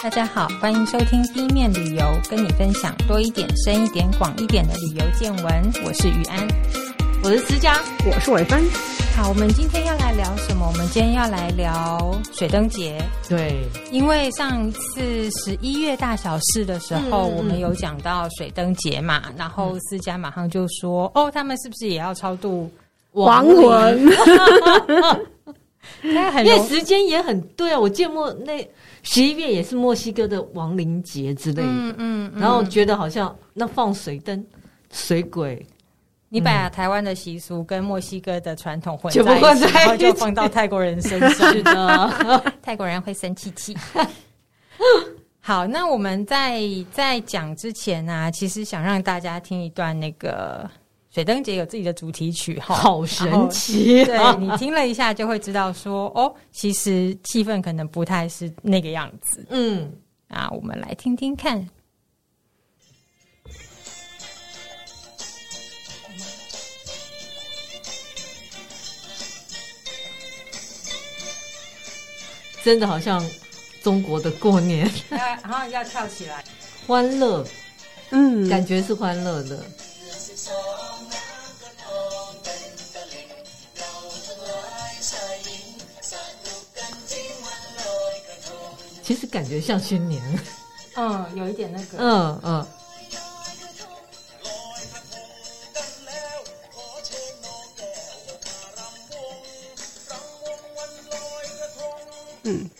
大家好，欢迎收听 B 面旅游，跟你分享多一点、深一点、广一点的旅游见闻。我是于安，我是思佳，我是伟芬。好，我们今天要来聊什么？我们今天要来聊水灯节。对，因为上次十一月大小事的时候，嗯、我们有讲到水灯节嘛，嗯、然后思佳马上就说：“哦，他们是不是也要超度亡魂？” 因为时间也很对啊，我见墨那十一月也是墨西哥的亡灵节之类的，嗯嗯，然后觉得好像那放水灯、水鬼，你把台湾的习俗跟墨西哥的传统混在一起，然后就放到泰国人身上，是的，泰国人会生气气。好，那我们在在讲之前呢、啊，其实想让大家听一段那个。水灯节有自己的主题曲，好神奇！对，你听了一下就会知道说，说哦，其实气氛可能不太是那个样子。嗯，啊，我们来听听看。真的好像中国的过年，然后要跳起来，欢乐，嗯，感觉是欢乐的。其实感觉像新年，嗯，有一点那个，嗯嗯。嗯。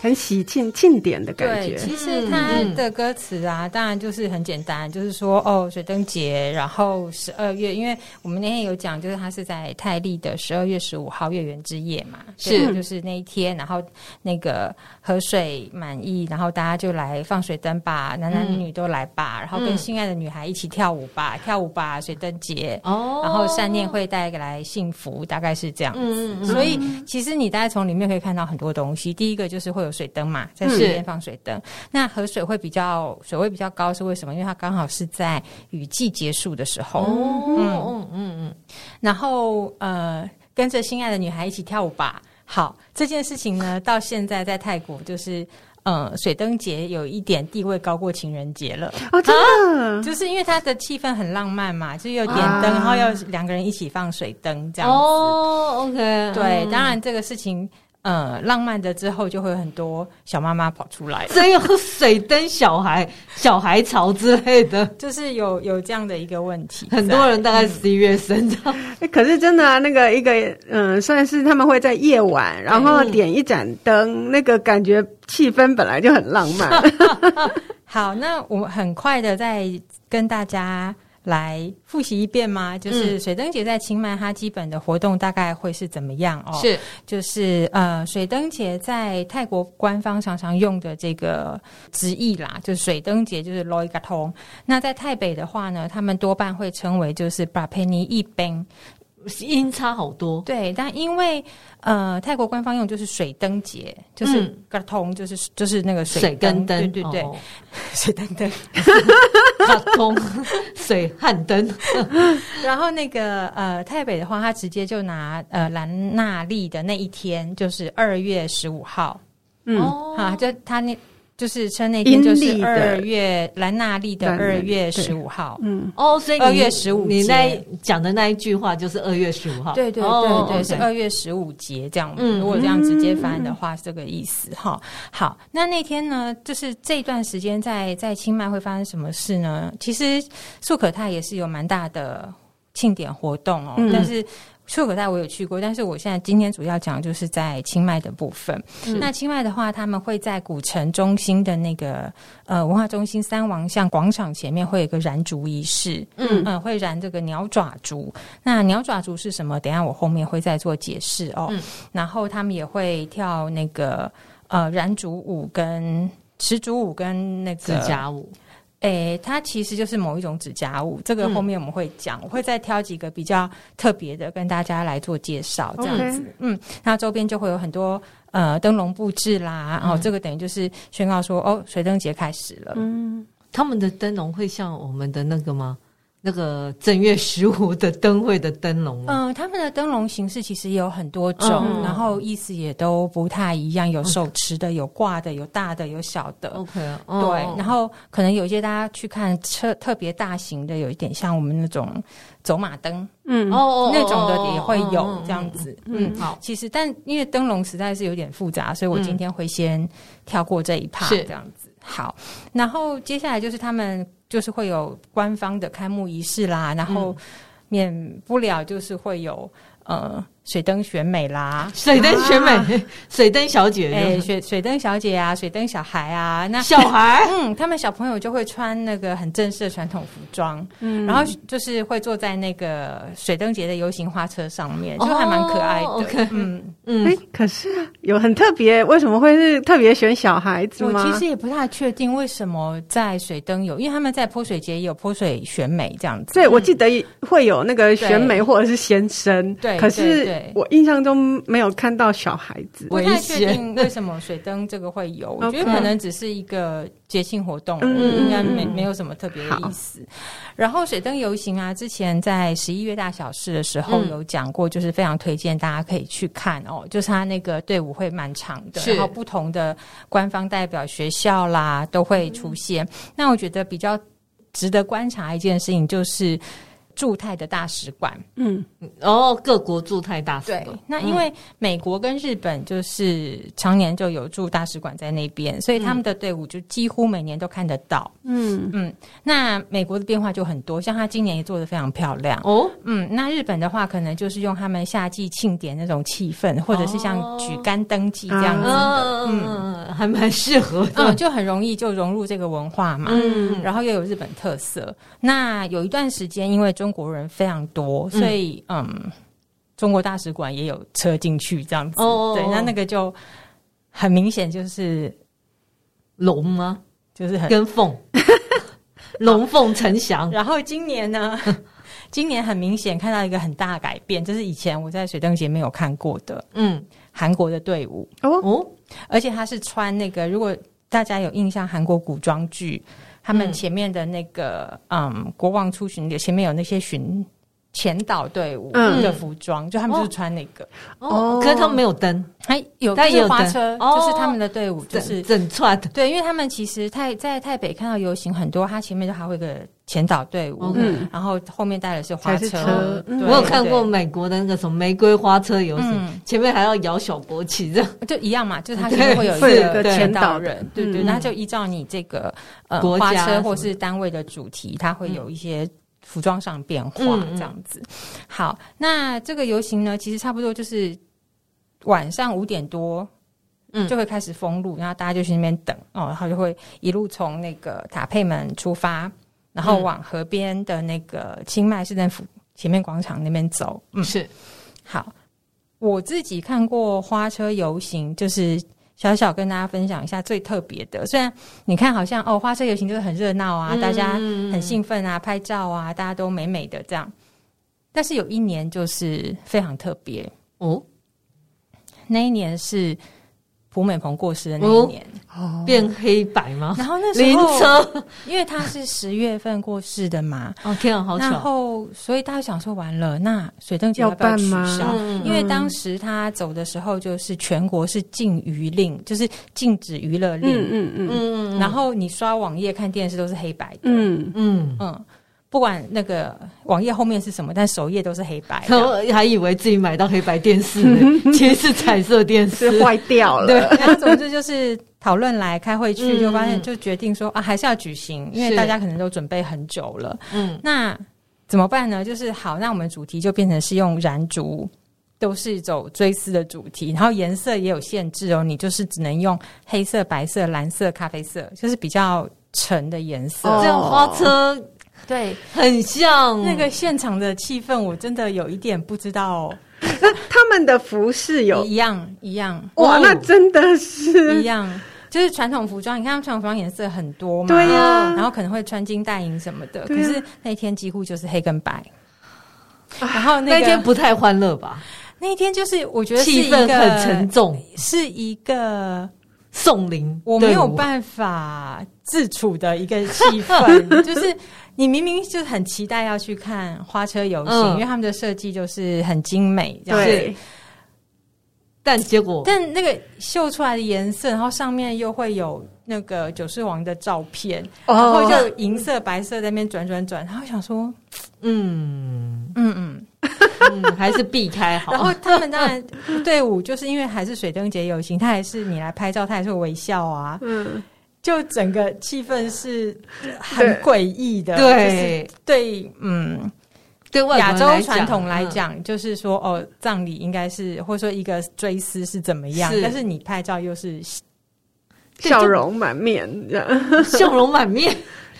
很喜庆庆典的感觉。对，其实它的歌词啊，嗯、当然就是很简单，就是说哦，水灯节，然后十二月，因为我们那天有讲，就是它是在泰历的十二月十五号月圆之夜嘛，是，就是那一天，然后那个河水满溢，然后大家就来放水灯吧，男男女女都来吧，嗯、然后跟心爱的女孩一起跳舞吧，嗯、跳舞吧，水灯节，哦，然后善念会带来幸福，大概是这样子。嗯、所以其实你大概从里面可以看到很多东西，第一个就是会有。水灯嘛，在水边放水灯，那河水会比较水位比较高，是为什么？因为它刚好是在雨季结束的时候。哦、嗯嗯嗯嗯。然后呃，跟着心爱的女孩一起跳舞吧。好，这件事情呢，到现在在泰国就是呃，水灯节有一点地位高过情人节了。哦，真的、啊，就是因为它的气氛很浪漫嘛，就是有点灯，啊、然后要两个人一起放水灯这样子。哦，OK，对，嗯、当然这个事情。呃、嗯，浪漫的之后就会有很多小妈妈跑出来，真有水灯小孩、小孩潮之类的，就是有有这样的一个问题。很多人大概十一月生的，嗯、可是真的啊，那个一个嗯，算是他们会在夜晚，然后点一盏灯，嗯、那个感觉气氛本来就很浪漫。好，那我们很快的再跟大家。来复习一遍吗？就是水灯节在清迈，它基本的活动大概会是怎么样哦？是，就是呃，水灯节在泰国官方常常用的这个直译啦，就是水灯节就是 Loy Krathong。那在泰北的话呢，他们多半会称为就是 Prapeni Ipeng。音差好多，对，但因为呃，泰国官方用就是水灯节，就是嘎通，就是就是那个水灯灯，对对对，哦、水灯灯，嘎通 水旱灯。然后那个呃，台北的话，他直接就拿呃兰纳利的那一天，就是二月十五号，嗯，好，就他那。就是称那天就是二月兰纳利的二月十五号，嗯，哦，所以二月十五，你那讲的那一句话就是二月十五号，对对对对，是二月十五节这样。嗯，如果这样直接翻的话，是这个意思哈。好，那那天呢，就是这段时间在在清迈会发生什么事呢？其实素可泰也是有蛮大的庆典活动哦，但是。素可泰我有去过，但是我现在今天主要讲就是在清迈的部分。嗯、那清迈的话，他们会在古城中心的那个呃文化中心三王像广场前面会有一个燃烛仪式，嗯嗯、呃，会燃这个鸟爪烛。那鸟爪烛是什么？等一下我后面会再做解释哦。嗯、然后他们也会跳那个呃燃烛舞跟持烛舞跟那个指甲舞。诶、欸，它其实就是某一种指甲舞，这个后面我们会讲，嗯、我会再挑几个比较特别的跟大家来做介绍，这样子。嗯，那周边就会有很多呃灯笼布置啦，然后、嗯哦、这个等于就是宣告说，哦，水灯节开始了。嗯，他们的灯笼会像我们的那个吗？那个正月十五的灯会的灯笼，嗯，他们的灯笼形式其实也有很多种，嗯、然后意思也都不太一样，有手持的，有挂的，有大的，有小的。OK，对，然后可能有一些大家去看车特别大型的，有一点像我们那种走马灯，嗯，哦，那种的也会有这样子。嗯，好，其实但因为灯笼实在是有点复杂，所以我今天会先跳过这一趴，这样子。好，然后接下来就是他们。就是会有官方的开幕仪式啦，然后免不了就是会有呃。水灯选美啦，水灯选美，啊、水灯小姐，哎、欸，水水灯小姐啊，水灯小孩啊，那小孩，嗯，他们小朋友就会穿那个很正式的传统服装，嗯，然后就是会坐在那个水灯节的游行花车上面，就还蛮可爱的，哦 okay、嗯。嗯。哎、欸，可是有很特别，为什么会是特别选小孩子吗？我其实也不太确定为什么在水灯有，因为他们在泼水节也有泼水选美这样子。对，我记得会有那个选美或者是先生，对，可是。我印象中没有看到小孩子，不太确定为什么水灯这个会有，我觉得可能只是一个节庆活动，应该没没有什么特别的意思。然后水灯游行啊，之前在十一月大小事的时候有讲过，就是非常推荐大家可以去看哦，就是他那个队伍会蛮长的，然后不同的官方代表、学校啦都会出现。那我觉得比较值得观察一件事情就是。驻泰的大使馆，嗯，哦，各国驻泰大使馆。对，那因为美国跟日本就是常年就有驻大使馆在那边，所以他们的队伍就几乎每年都看得到。嗯嗯，那美国的变化就很多，像他今年也做的非常漂亮哦。嗯，那日本的话，可能就是用他们夏季庆典那种气氛，或者是像举竿登祭这样子的，哦、嗯，还蛮适合的，嗯，就很容易就融入这个文化嘛。嗯，然后又有日本特色。那有一段时间，因为中中国人非常多，所以嗯，嗯，中国大使馆也有车进去这样子。哦，对，那那个就很明显就是龙吗？就是很跟凤 龙凤呈祥。然后今年呢，今年很明显看到一个很大的改变，就是以前我在水灯节没有看过的。嗯，韩国的队伍哦，而且他是穿那个，如果大家有印象，韩国古装剧。他们前面的那个嗯，嗯，国王出巡的前面有那些巡前导队伍的服装，嗯、就他们就是穿那个。哦，哦，可是他们没有灯，还有但有花车，就是他们的队伍就是整，串。的，对，因为他们其实太在台北看到游行很多，他前面就还会有个。前导队伍，嗯，然后后面带的是花车。车。对我有看过美国的那个什么玫瑰花车游行，嗯、前面还要摇小国旗，这样。就一样嘛，就是他前面会有一个前导人，对对，那就依照你这个呃花车或是单位的主题，他会有一些服装上变化这样子。好，那这个游行呢，其实差不多就是晚上五点多，嗯，就会开始封路，然后大家就去那边等哦，然后就会一路从那个塔佩门出发。然后往河边的那个清迈市政府前面广场那边走，嗯，是好。我自己看过花车游行，就是小小跟大家分享一下最特别的。虽然你看好像哦，花车游行就是很热闹啊，大家很兴奋啊，拍照啊，大家都美美的这样。但是有一年就是非常特别哦，那一年是。胡美鹏过世的那一年，哦，变黑白吗？然后那时候，因为他是十月份过世的嘛，哦天啊，好巧！然后，所以大家想说，完了，那水灯节要不要取消？因为当时他走的时候，就是全国是禁娱令，就是禁止娱乐令，嗯嗯嗯嗯。然后你刷网页、看电视都是黑白的，嗯嗯嗯。不管那个网页后面是什么，但首页都是黑白。他还以为自己买到黑白电视，其实是彩色电视坏掉了。对，然后总之就是讨论来开会去，就发现就决定说啊，还是要举行，因为大家可能都准备很久了。嗯，那怎么办呢？就是好，那我们主题就变成是用燃烛，都是走追思的主题，然后颜色也有限制哦，你就是只能用黑色、白色、蓝色、咖啡色，就是比较沉的颜色。这样花车。对，很像那个现场的气氛，我真的有一点不知道。那他们的服饰有一样一样哇？那真的是一样，就是传统服装。你看，传统服装颜色很多嘛，对呀，然后可能会穿金戴银什么的。可是那天几乎就是黑跟白。然后那天不太欢乐吧？那一天就是我觉得气氛很沉重，是一个送灵，我没有办法自处的一个气氛，就是。你明明就很期待要去看花车游行，嗯。因为他们的设计就是很精美，这样。子。对，但结果？但那个秀出来的颜色，然后上面又会有那个九世王的照片，哦。然后就银色、白色在那边转转转，然后想说，嗯。嗯嗯。嗯，还是避开好。然后他们当然队伍就是因为还是水灯节游行，他还是你来拍照，他还是会微笑啊，嗯，就整个气氛是很诡异的。对对，嗯，对亚洲传统来嗯讲，就是说哦，葬礼应该是或者说一个追思是怎么样，是但是你拍照又是 笑容满面。笑容满面，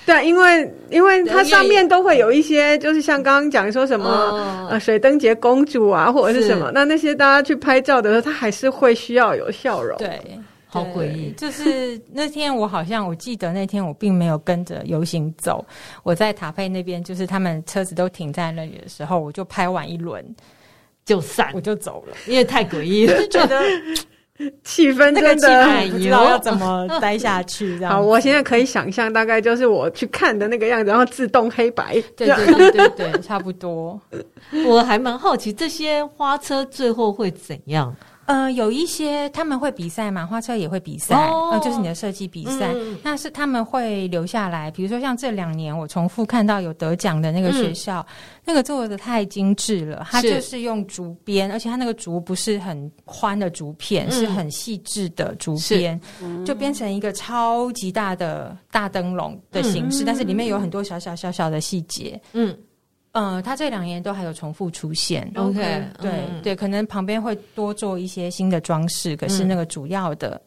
对啊，因为因为它上面都会有一些，就是像刚刚讲说什么、哦呃水灯节公主啊，或者是什么，那那些大家去拍照的时候，他还是会需要有笑容。对。好对诡异就是那天我好像我记得那天我并没有跟着游行走，我在塔佩那边，就是他们车子都停在那里的时候，我就拍完一轮就散我，就走了，因为太诡异了，就觉得 气氛那个真的气氛不知道要怎么待下去。这样好，我现在可以想象，大概就是我去看的那个样子，然后自动黑白。对对对对对，差不多。我还蛮好奇这些花车最后会怎样。呃，有一些他们会比赛嘛，花车也会比赛，哦。呃，就是你的设计比赛，嗯。那是他们会留下来。比如说像这两年我重复看到有得奖的那个学校，那个做的太精致了，它就是用竹编，而且它那个竹不是很宽的竹片，嗯。是很细致的竹编，就变成一个超级大的大灯笼的形式，但是里面有很多小小小小的细节。嗯呃，他这两年都还有重复出现。，OK，对、嗯对，可能旁边会多做一些新的装饰，可是那个主要的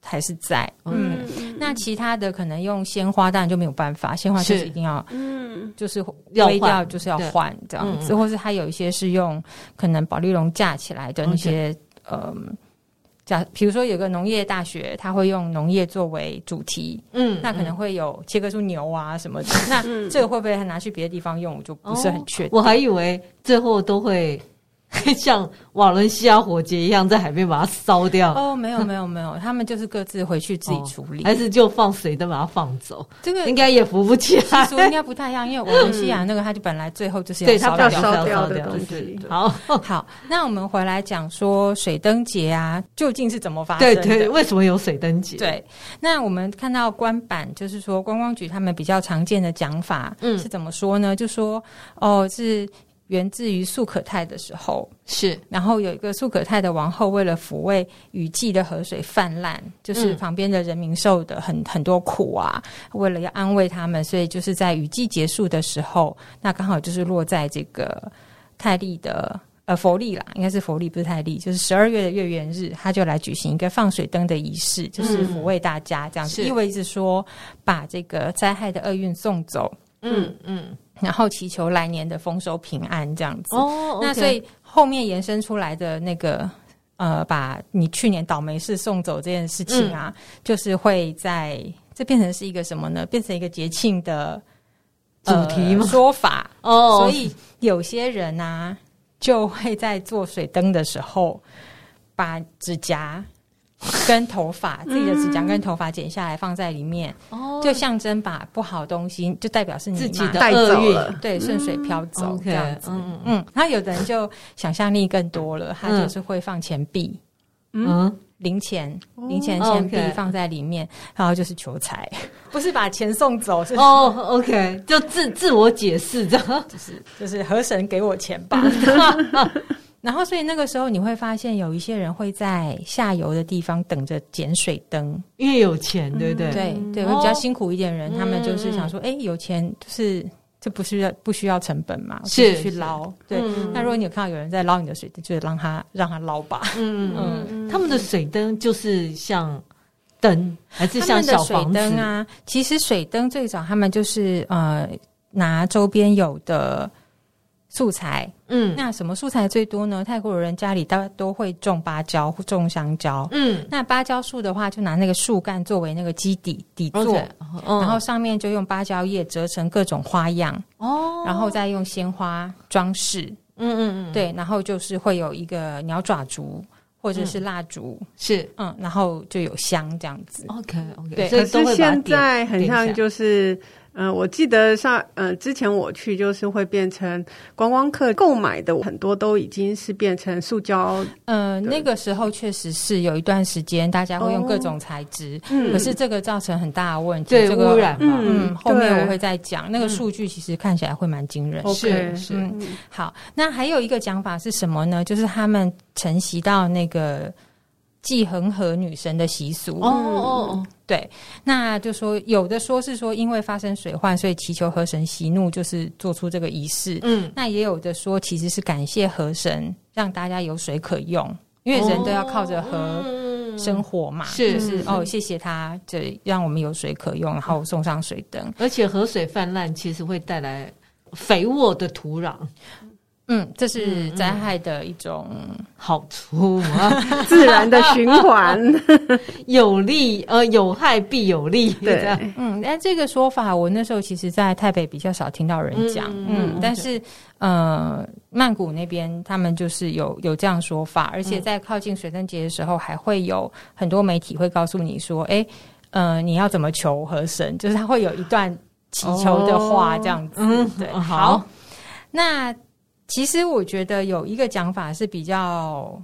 还是在。嗯，那其他的可能用鲜花，当然就没有办法，鲜花就是是一定要，嗯，就是要微掉，换就是要对换这样子，嗯或是它有一些是用可能保丽龙架起来的那些，嗯。假比如说有个农业大学，它会用农业作为主题，嗯那可能会有切割出牛啊什么的。那这个会不会拿去别的地方用，我就不是很确定。我还以为最后都会 像瓦伦西亚火节一样，在海边把它烧掉，哦，没有没有没有，他们就是各自回去自己处理。还是就放水灯把它放走？这个应该也扶不起来。应该不太一样，因为瓦伦西亚那个，它就本来最后就是要，烧掉。烧烧掉的掉东西好，好，那我们回来讲说水灯节啊，究竟是怎么发生的？对对，为什么有水灯节？对，那我们看到官版，就是说观光局他们比较常见的讲法，嗯是怎么说呢？就说哦，是源自于素可泰的时候，是。然后有一个素可泰的王后，为了抚慰雨季的河水泛滥，就是旁边的人民受的很很多苦啊，为了要安慰他们，所以就是在雨季结束的时候，那刚好就是落在这个泰利的。呃，佛利啦，应该是佛利，不是泰利，就是十二月的月圆日，他就来举行一个放水灯的仪式，就是抚慰大家，这样子，是。意味着说把这个灾害的厄运送走，嗯嗯然后祈求来年的丰收平安，这样子。哦那所以后面延伸出来的那个呃，把你去年倒霉事送走这件事情啊，就是会在这变成是一个什么呢？变成一个节庆的主题说法哦所以有些人啊，就会在做水灯的时候，把指甲 跟头发自己的指甲跟头发剪下来放在里面，哦。就象征把不好东西，就代表是你自己的厄运。了。对顺水飘走这样子。嗯。嗯，那有的人就想象力更多了，他就是会放钱币、嗯？零钱、零钱哦钱币放在里面，然后就是求财，不是把钱送走，是哦，OK，就自自我解释这样。就是就是河神给我钱吧。然后，所以那个时候你会发现，有一些人会在下游的地方等着捡水灯。因为有钱，对不对？对对，哦会比较辛苦一点的人，他们就是嗯想说，哎，有钱就是这不是要不需要成本嘛，是去捞。对，嗯那如果你有看到有人在捞你的水灯，就是让他让他捞吧。嗯嗯嗯，他们的水灯就是像灯，还是像小房子灯？啊，其实水灯最早他们就是呃拿周边有的素材。嗯那什么素材最多呢？泰国人家里大都会种芭蕉、种香蕉。嗯，那芭蕉树的话，就拿那个树干作为那个基底底座然后上面就用芭蕉叶折成各种花样，哦，然后再用鲜花装饰。嗯嗯嗯，对，然后就是会有一个鸟爪竹或者是蜡烛，是嗯然后就有香这样子。OK OK，对可是现在很像就是嗯、呃，我记得上，呃，之前我去就是会变成观光客购买的很多都已经是变成塑胶。呃，那个时候确实是有一段时间大家会用各种材质，哦、可是这个造成很大的问题，对、这个、污染嘛。嗯，后面我会再讲，那个数据其实看起来会蛮惊人。是、是，嗯，好，那还有一个讲法是什么呢？就是他们承袭到那个。祭恒河女神的习俗哦哦，对，那就说有的说是说因为发生水患，所以祈求河神息怒，就是做出这个仪式。嗯，那也有的说其实是感谢河神，让大家有水可用，因为人都要靠着河生活嘛，是、是哦，谢谢他，就让我们有水可用，然后送上水灯。而且河水泛滥其实会带来肥沃的土壤。嗯，这是灾害的一种好处啊，自然的循环，有利呃有害必有利。对，嗯，但这个说法我那时候其实，在台北比较少听到人讲，嗯，嗯，但是呃，曼谷那边他们就是有有这样说法，而且在靠近水灯节的时候，还会有很多媒体会告诉你说，哎，呃，你要怎么求河神，就是他会有一段祈求的话，这样子，嗯，对，好，那。其实我觉得有一个讲法是比较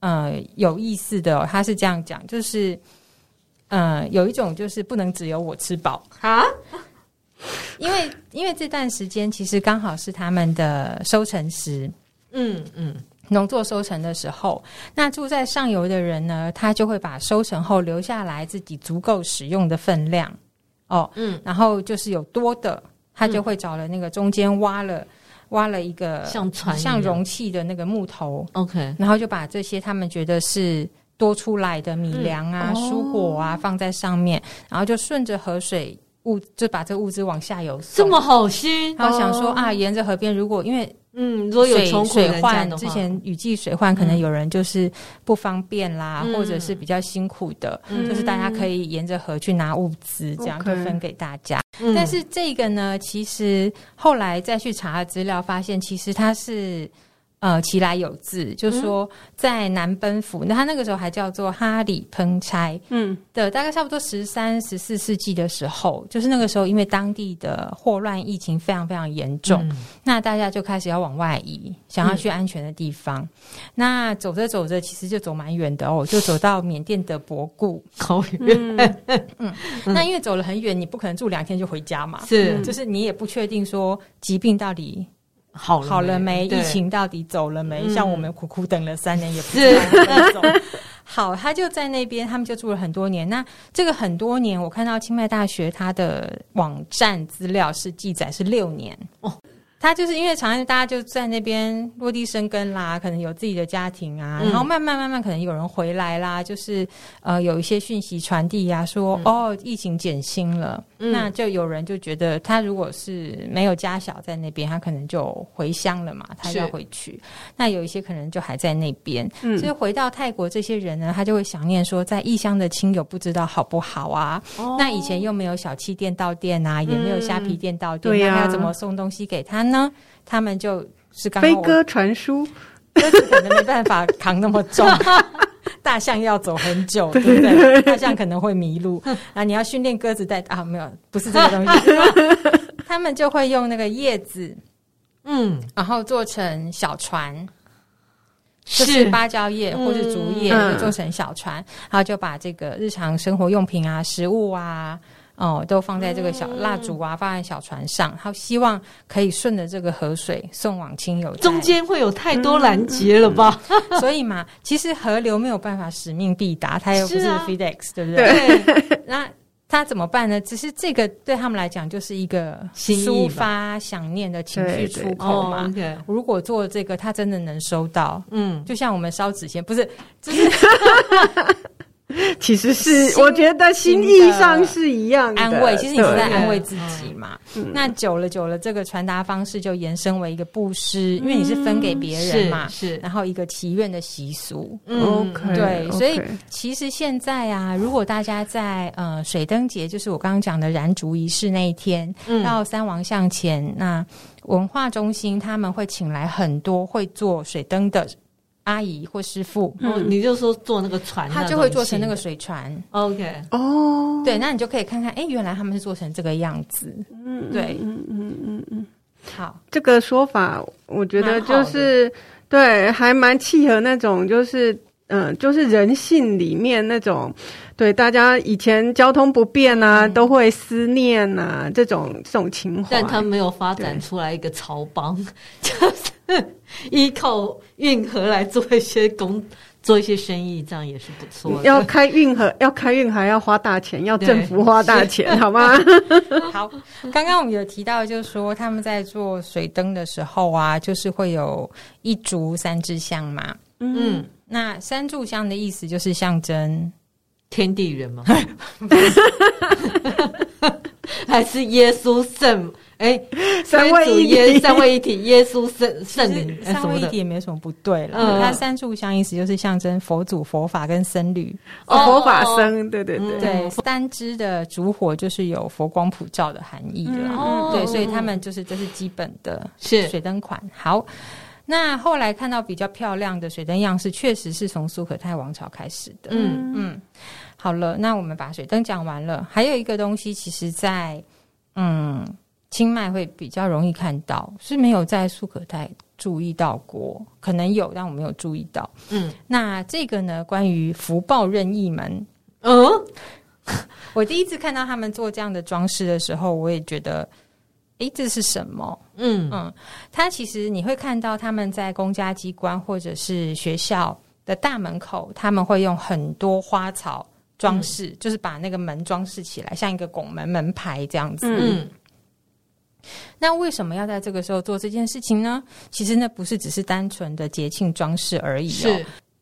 呃有意思的哦，他是这样讲，就是呃有一种就是不能只有我吃饱。啊，因为因为这段时间其实刚好是他们的收成时，嗯嗯，农作收成的时候，那住在上游的人呢，他就会把收成后留下来自己足够使用的分量。哦，嗯，然后就是有多的，他就会找了那个中间挖了。挖了一个像船像容器的那个木头，OK，然后就把这些他们觉得是多出来的米粮啊、嗯、蔬果啊放在上面，然后就顺着河水物就把这物资往下游送。这么好心，然后想说、哦、啊，沿着河边如果因为。嗯，如果有水水患，之前雨季水患，可能有人就是不方便啦，嗯、或者是比较辛苦的，嗯、就是大家可以沿着河去拿物资，这样就分给大家。嗯、但是这个呢，其实后来再去查资料，发现其实它是。呃，其来有字，就是说在南奔府，那他那个时候还叫做哈里烹差，嗯，的大概差不多十三、十四世纪的时候，就是那个时候，因为当地的霍乱疫情非常非常严重，嗯、那大家就开始要往外移，想要去安全的地方。嗯、那走着走着，其实就走蛮远的哦，就走到缅甸的博固，好远。嗯，那因为走了很远，你不可能住两天就回家嘛，是，就是你也不确定说疾病到底。好了好了没？疫情到底走了没？对像我们苦苦等了三年，也不知道那种。好，他就在那边，他们就住了很多年。那这个很多年，我看到清迈大学它的网站资料是记载是六年哦。他就是因为常常大家就在那边落地生根啦，可能有自己的家庭啊，嗯、然后慢慢慢慢可能有人回来啦，就是呃有一些讯息传递呀，说、嗯、哦疫情减轻了，嗯、那就有人就觉得他如果是没有家小在那边，他可能就回乡了嘛，他要回去。那有一些可能就还在那边，嗯、所以回到泰国这些人呢，他就会想念说，在异乡的亲友不知道好不好啊？哦、那以前又没有小气店到店啊，也没有虾皮店到店，嗯、那要怎么送东西给他呢？呢，他们就是刚刚飞鸽传书，可能没办法扛那么重，大象要走很久，对不对？大象可能会迷路啊！你要训练鸽子带啊？没有，不是这个东西。他们就会用那个叶子，嗯，然后做成小船，是就是芭蕉叶或者竹叶，就做成小船，嗯、然后就把这个日常生活用品啊、食物啊。哦，都放在这个小蜡烛啊，放在小船上，他希望可以顺着这个河水送往亲友。中间会有太多拦截了吧？所以嘛，其实河流没有办法使命必达，它又不是 FedEx，是、啊、对不对？对。那他怎么办呢？只是这个对他们来讲就是一个抒发想念的情绪出口嘛。对对 oh, okay. 如果做这个，他真的能收到。嗯，就像我们烧纸钱，不是，就是。其实是，我觉得心意上是一样的安慰。其实你是在安慰自己嘛。对那久了久了，这个传达方式就延伸为一个布施，嗯、因为你是分给别人嘛。是，是然后一个祈愿的习俗。嗯，OK，对。所以其实现在啊，如果大家在呃水灯节，就是我刚刚讲的燃烛仪式那一天，嗯、到三王像前，那文化中心他们会请来很多会做水灯的。阿姨或师傅，嗯，你就说坐那个船，他就会做成那个水船。OK，哦，对，那你就可以看看，哎，原来他们是做成这个样子。嗯，对，嗯嗯嗯嗯，好，这个说法我觉得就是对，还蛮契合那种，就是嗯，就是人性里面那种，对，大家以前交通不便啊，都会思念啊，这种这种情怀，但他没有发展出来一个潮帮，就是。依靠运河来做一些工，做一些生意，这样也是不错的。要开运河，要开运河，要花大钱，要政府花大钱，好吗？好，刚刚我们有提到，就是说他们在做水灯的时候啊，就是会有一烛三支香嘛。嗯，那三炷香的意思就是象征天地人吗？还是耶稣圣？哎，三位一体，三位一体，耶稣圣圣灵，三位一体也没什么不对了。嗯，它三柱香意思就是象征佛祖、佛法跟僧侣，哦，佛法僧，对对对对，三支的烛火就是有佛光普照的含义了。哦，对，所以他们就是这是基本的是水灯款。好，那后来看到比较漂亮的水灯样式，确实是从苏可泰王朝开始的。嗯嗯，好了，那我们把水灯讲完了，还有一个东西，其实在嗯。清迈会比较容易看到，是没有在素可泰注意到过，可能有，但我没有注意到。嗯，那这个呢？关于福报任意门，嗯，我第一次看到他们做这样的装饰的时候，我也觉得，诶，这是什么？嗯嗯，它其实你会看到他们在公家机关或者是学校的大门口，他们会用很多花草装饰，嗯、就是把那个门装饰起来，像一个拱门门牌这样子。嗯。那为什么要在这个时候做这件事情呢？其实那不是只是单纯的节庆装饰而已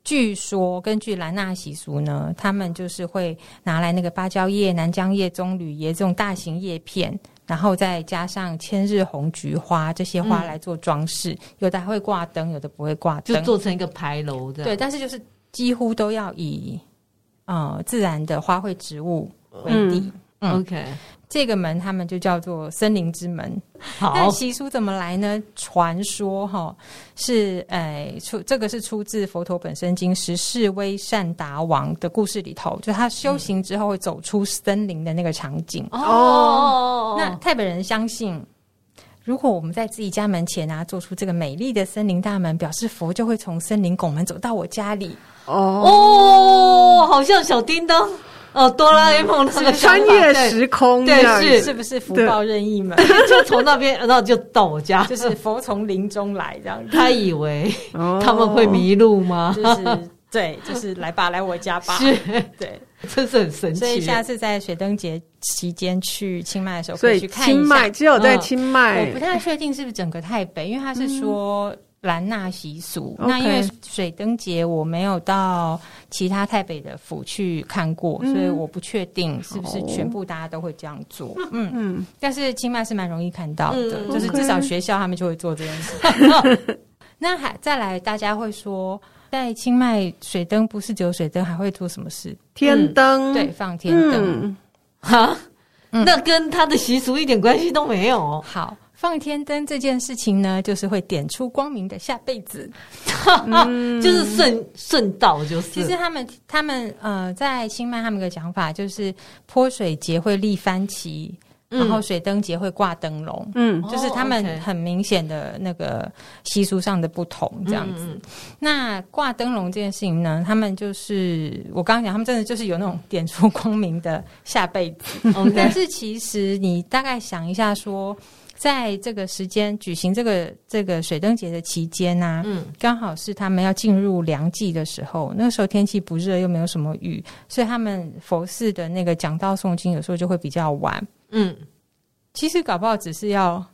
据说根据兰纳习俗呢，他们就是会拿来那个芭蕉叶、南姜叶、棕榈叶这种大型叶片，然后再加上千日红、菊花这些花来做装饰。嗯、有的还会挂灯，有的不会挂灯，就做成一个牌楼的。对，但是就是几乎都要以呃自然的花卉植物为底。嗯、OK。这个门他们就叫做森林之门。好，那习俗怎么来呢？传说哈是诶出这个是出自佛陀本身经十世威善达王的故事里头，就他修行之后会走出森林的那个场景。哦，那泰北人相信，如果我们在自己家门前啊做出这个美丽的森林大门，表示佛就会从森林拱门走到我家里。哦，哦，好像小叮当。哦，哆啦 A 梦那个穿越时空，对，是是不是福报任意门？就从那边，然后就到我家，就是佛从林中来这样。他以为他们会迷路吗？就是对，就是来吧，来我家吧。是，对，真是很神奇。所以下次在水灯节期间去清迈的时候，可以去看一下。清迈只有在清迈，我不太确定是不是整个台北，因为他是说。兰纳习俗那因为水灯节我没有到其他泰北的府去看过，嗯、所以我不确定是不是全部大家都会这样做。哦、嗯嗯，但是清迈是蛮容易看到的，嗯、就是至少学校他们就会做这件事。那还再来，大家会说，在清迈水灯不是只有水灯，还会做什么事？天灯灯、嗯，对，放天灯。哈、嗯，那跟他的习俗一点关系都没有。好。放天灯这件事情呢，就是会点出光明的下辈子，就是顺顺道就是。其实他们他们呃，在清迈他们的讲法就是泼水节会立番旗，嗯、然后水灯节会挂灯笼，嗯，就是他们很明显的那个习俗上的不同这样子。嗯、那挂灯笼这件事情呢，他们就是我刚刚讲，他们真的就是有那种点出光明的下辈子。但是其实你大概想一下说。在这个时间举行这个这个水灯节的期间呢、啊，嗯，刚好是他们要进入凉季的时候，那个时候天气不热，又没有什么雨，所以他们佛寺的那个讲道诵经有时候就会比较晚，嗯，其实搞不好只是要。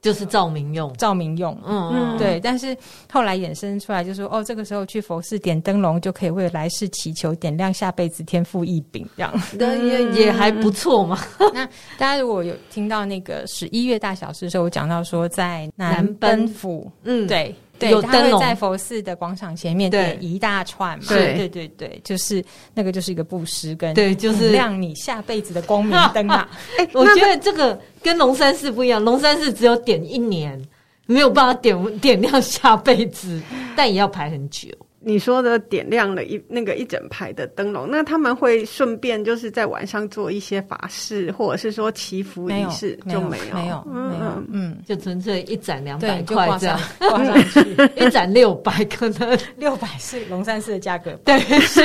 就是照明用，照明用，嗯嗯，对。但是后来衍生出来，就说哦，这个时候去佛寺点灯笼，就可以为来世祈求，点亮下辈子天赋异禀，这样，那也也还不错嘛。那大家如果有听到那个十一月大小事的时候，我讲到说在南奔府，嗯，对。对，他会在佛寺的广场前面点一大串嘛，对对对对，就是那个就是一个布施跟对，就是亮你下辈子的光明灯啊！哎，我觉得这个跟龙山寺不一样，龙山寺只有点一年，没有办法点点亮下辈子，但也要排很久。你说的点亮了一那个一整排的灯笼，那他们会顺便就是在晚上做一些法事，或者是说祈福仪式，就没有。没有没有，嗯，就纯粹一盏两百块这样。挂上去，一盏六百，可能。六百是龙山寺的价格，对，是。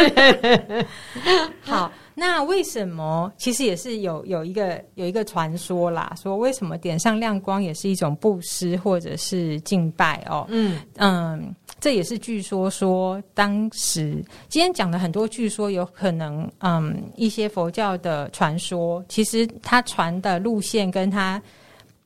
好。那为什么？其实也是有有一个有一个传说啦，说为什么点上亮光也是一种布施或者是敬拜哦？嗯。嗯，这也是据说说当时今天讲的很多据说有可能，嗯，一些佛教的传说，其实它传的路线跟它。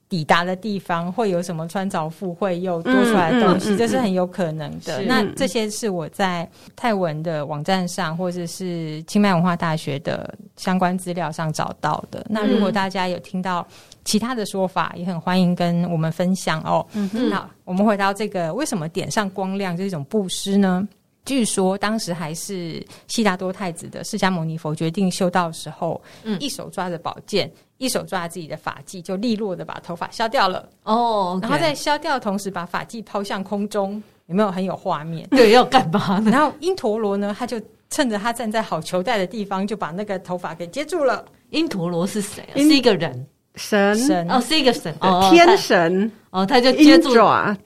抵达的地方会有什么穿凿附会又多出来的东西，嗯嗯嗯、这是很有可能的。那这些是我在泰文的网站上，或者是清迈文化大学的相关资料上找到的。那如果大家有听到其他的说法，也很欢迎跟我们分享哦。嗯哼，那我们回到这个，为什么点上光亮这种布施呢？据说当时还是悉达多太子的释迦牟尼佛决定修道的时候，嗯，一手抓着宝剑。一手抓着自己的发髻，就利落的把头发削掉了。哦，oh. 然后在削掉的同时，把发髻抛向空中，有没有很有画面？对，要干嘛呢？然后因陀罗呢，他就趁着他站在好球带的地方，就把那个头发给接住了。因陀罗是谁啊？是一个人。神。神。哦，是一个神。哦，天神。哦，他就接住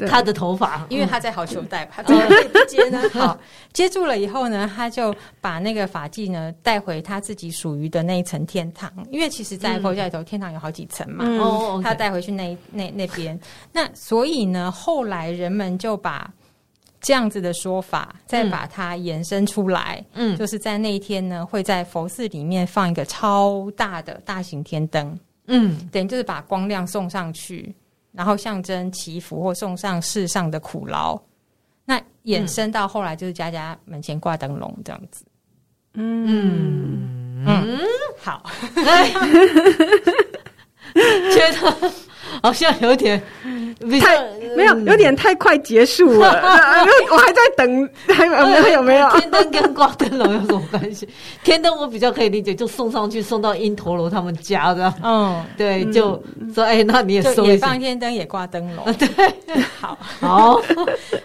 他的头发，因为他在好球带，他怎么可以不接呢？好，接住了以后呢，他就把那个法髻呢带回他自己属于的那一层天堂，因为其实，在佛教里头，天堂有好几层嘛。哦，他带回去那那那边，那所以呢，后来人们就把这样子的说法再把它延伸出来，嗯，就是在那一天呢，会在佛寺里面放一个超大的大型天灯。嗯，等于就是把光亮送上去，然后象征祈福或送上世上的苦劳。那衍生到后来就是家家门前挂灯笼这样子。嗯嗯，好，觉得。好像有点太没有，有点太快结束了。我还在等，还有没有？有没有？天灯跟挂灯笼有什么关系？天灯我比较可以理解，就送上去，送到因陀罗他们家的。嗯，对，就说哎，那你也送也放天灯，也挂灯笼。对，好，好，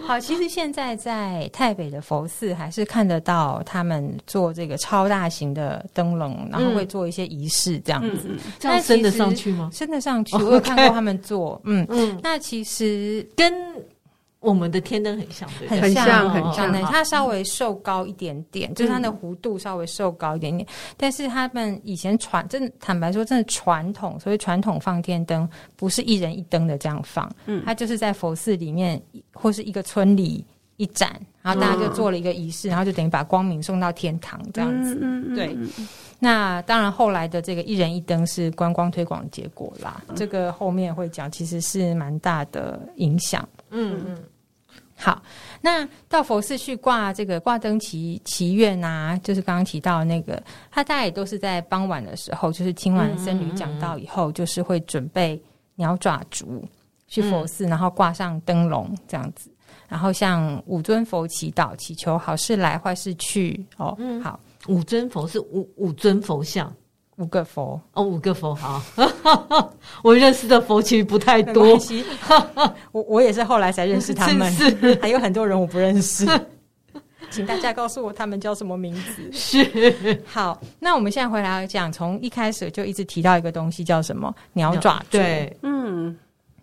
好。其实现在在台北的佛寺还是看得到他们做这个超大型的灯笼，然后会做一些仪式这样子。这样升得上去吗？升得上去，我有看过。他们做，嗯嗯，那其实跟我们的天灯很像，对，很像，很像。的。它稍微瘦高一点点，就是它的弧度稍微瘦高一点点。但是他们以前传，真的坦白说，真的传统，所以传统放天灯不是一人一灯的这样放，嗯，它就是在佛寺里面或是一个村里一盏，然后大家就做了一个仪式，然后就等于把光明送到天堂这样子，对。那当然，后来的这个一人一灯是观光推广结果啦。嗯、这个后面会讲，其实是蛮大的影响。嗯嗯。好，那到佛寺去挂这个挂灯祈祈愿啊，就是刚刚提到的那个，他大概也都是在傍晚的时候，就是听完僧侣讲道以后，嗯嗯嗯就是会准备鸟爪竹去佛寺，嗯、然后挂上灯笼这样子，然后向五尊佛祈祷，祈求好事来坏事去。哦，嗯、好。五尊佛是五五尊佛像，五个佛哦，五个佛好。我认识的佛其实不太多，我我也是后来才认识他们，是是 还有很多人我不认识，请大家告诉我他们叫什么名字。是好，那我们现在回来讲，从一开始就一直提到一个东西叫什么？鸟爪竹。对，嗯。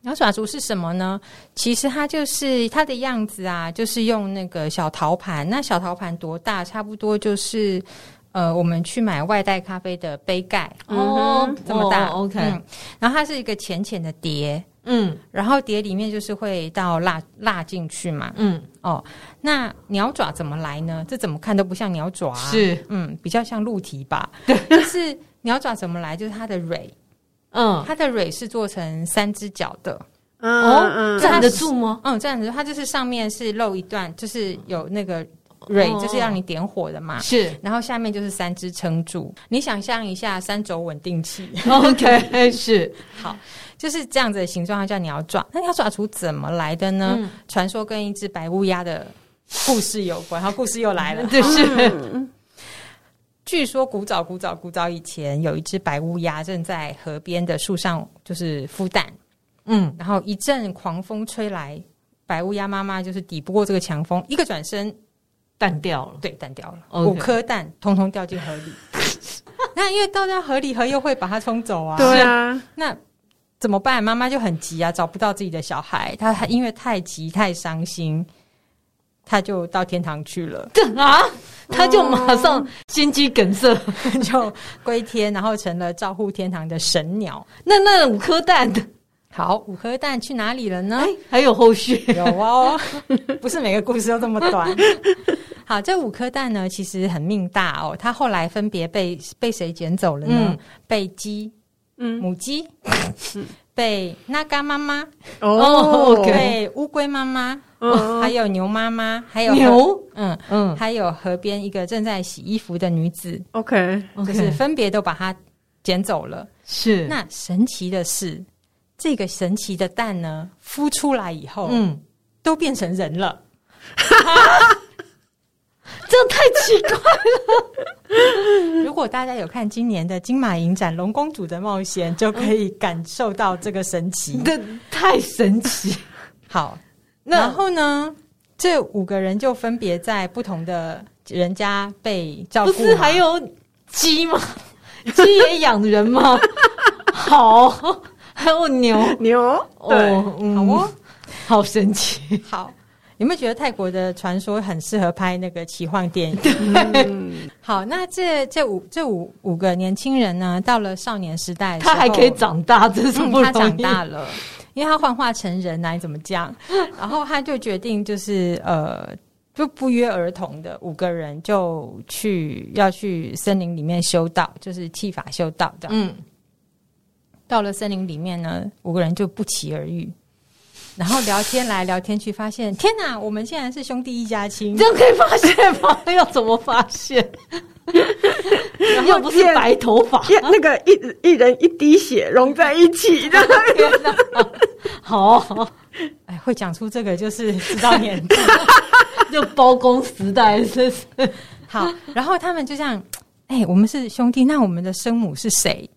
鸟爪竹是什么呢？其实它就是它的样子啊，就是用那个小陶盘。那小陶盘多大？差不多就是呃，我们去买外带咖啡的杯盖哦，这么大。OK，然后它是一个浅浅的碟，嗯，然后碟里面就是会倒蜡蜡进去嘛，嗯，哦，那鸟爪怎么来呢？这怎么看都不像鸟爪，是，嗯，比较像鹿蹄吧？对，就是鸟爪怎么来？就是它的蕊。嗯，它的蕊是做成三只脚的，哦，站得住吗？嗯，站得住。它就是上面是露一段，就是有那个蕊，就是让你点火的嘛。是，然后下面就是三只撑住。你想象一下，三轴稳定器。OK，是好，就是这样子的形状，它叫鸟爪。那鸟爪图怎么来的呢？传说跟一只白乌鸦的故事有关。然后故事又来了，就是。据说古早古早古早以前，有一只白乌鸦正在河边的树上，就是孵蛋。嗯，然后一阵狂风吹来，白乌鸦妈妈就是抵不过这个强风，一个转身，蛋掉了，对，蛋掉了五颗蛋通通掉进河里。那因为掉到河里，河又会把它冲走啊。对啊，那怎么办？妈妈就很急啊，找不到自己的小孩，她因为太急太伤心，她就到天堂去了。啊，她就马上心肌梗塞，就归天，然后成了照护天堂的神鸟。那那五颗蛋，好，五颗蛋去哪里了呢？哎，还有后续？有哦，不是每个故事都这么短。好，这五颗蛋呢，其实很命大哦。它后来分别被被谁捡走了呢？嗯、被鸡，嗯，母鸡，嗯、被那嘎妈妈，哦，被乌龟妈妈，哦，还有牛妈妈，还有牛，嗯嗯，还有河边一个正在洗衣服的女子。OK，就是分别都把它捡走了。是，那神奇的是，这个神奇的蛋呢，孵出来以后，嗯，都变成人了。这太奇怪了！如果大家有看今年的金马影展《龙公主的冒险》，就可以感受到这个神奇。这太神奇！好，那然后呢？这五个人就分别在不同的人家被照顾。不是还有鸡吗？鸡也养人吗？好，还有牛牛哦，嗯、好哦，好神奇！好。有没有觉得泰国的传说很适合拍那个奇幻电影？对，好，那这这五这五五个年轻人呢，到了少年时代，他还可以长大，真是不容易。他长大了，因为他幻化成人来怎么讲？然后他就决定，就是呃，就不约而同的五个人就去要去森林里面修道，就是剃法修道的。嗯，到了森林里面呢，五个人就不期而遇。然后聊天来聊天去，发现天哪，我们竟然是兄弟一家亲，这样可以发现吗？要怎么发现？然后又不是白头发，那个一一人一滴血融在一起的。天哪，好，好，哎，会讲出这个就是知道年纪，就包公时代，是是好。然后他们就这样，哎，我们是兄弟，那我们的生母是谁？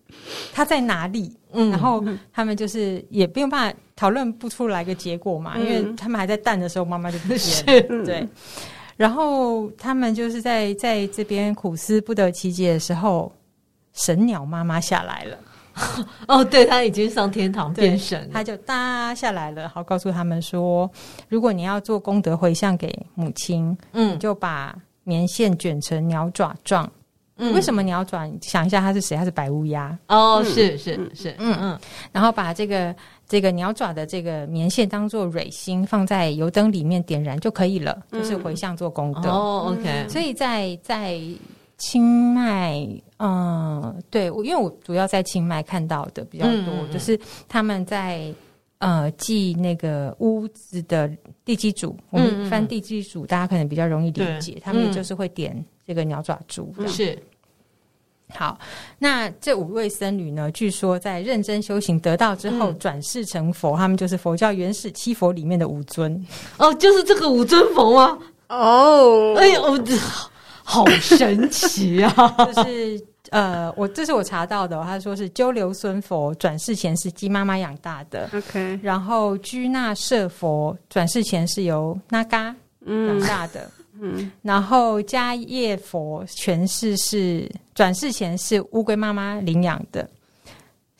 他在哪里？嗯，然后他们就是也不用办法讨论不出来个结果嘛，嗯、因为他们还在蛋的时候，妈妈就不见了。对，然后他们就是在在这边苦思不得其解的时候，神鸟妈妈下来了。哦，对，他已经上天堂变神，他就搭下来了，好告诉他们说，如果你要做功德回向给母亲，嗯，你就把棉线卷成鸟爪状。嗯，为什么你要转？想一下，他是谁？他是白乌鸦哦，是是是，嗯嗯，然后把这个这个鸟爪的这个棉线当做蕊心，放在油灯里面点燃就可以了，就是回向做功德。哦，OK。所以在在清迈，嗯，对我，因为我主要在清迈看到的比较多，就是他们在呃祭那个屋子的地基主，我们翻地基主，大家可能比较容易理解，他们也就是会点。这个鸟爪珠是好，那这五位僧侣呢？据说在认真修行得道之后，转世成佛，他们就是佛教原始七佛里面的五尊。哦，就是这个五尊佛吗？哦，哎呦，好神奇啊！就是呃，我这是我查到的，他说是鸠留孙佛转世前是鸡妈妈养大的，OK。然后居那舍佛转世前是由那嘎养大的。嗯，然后迦叶佛前世是转世前是乌龟妈妈领养的，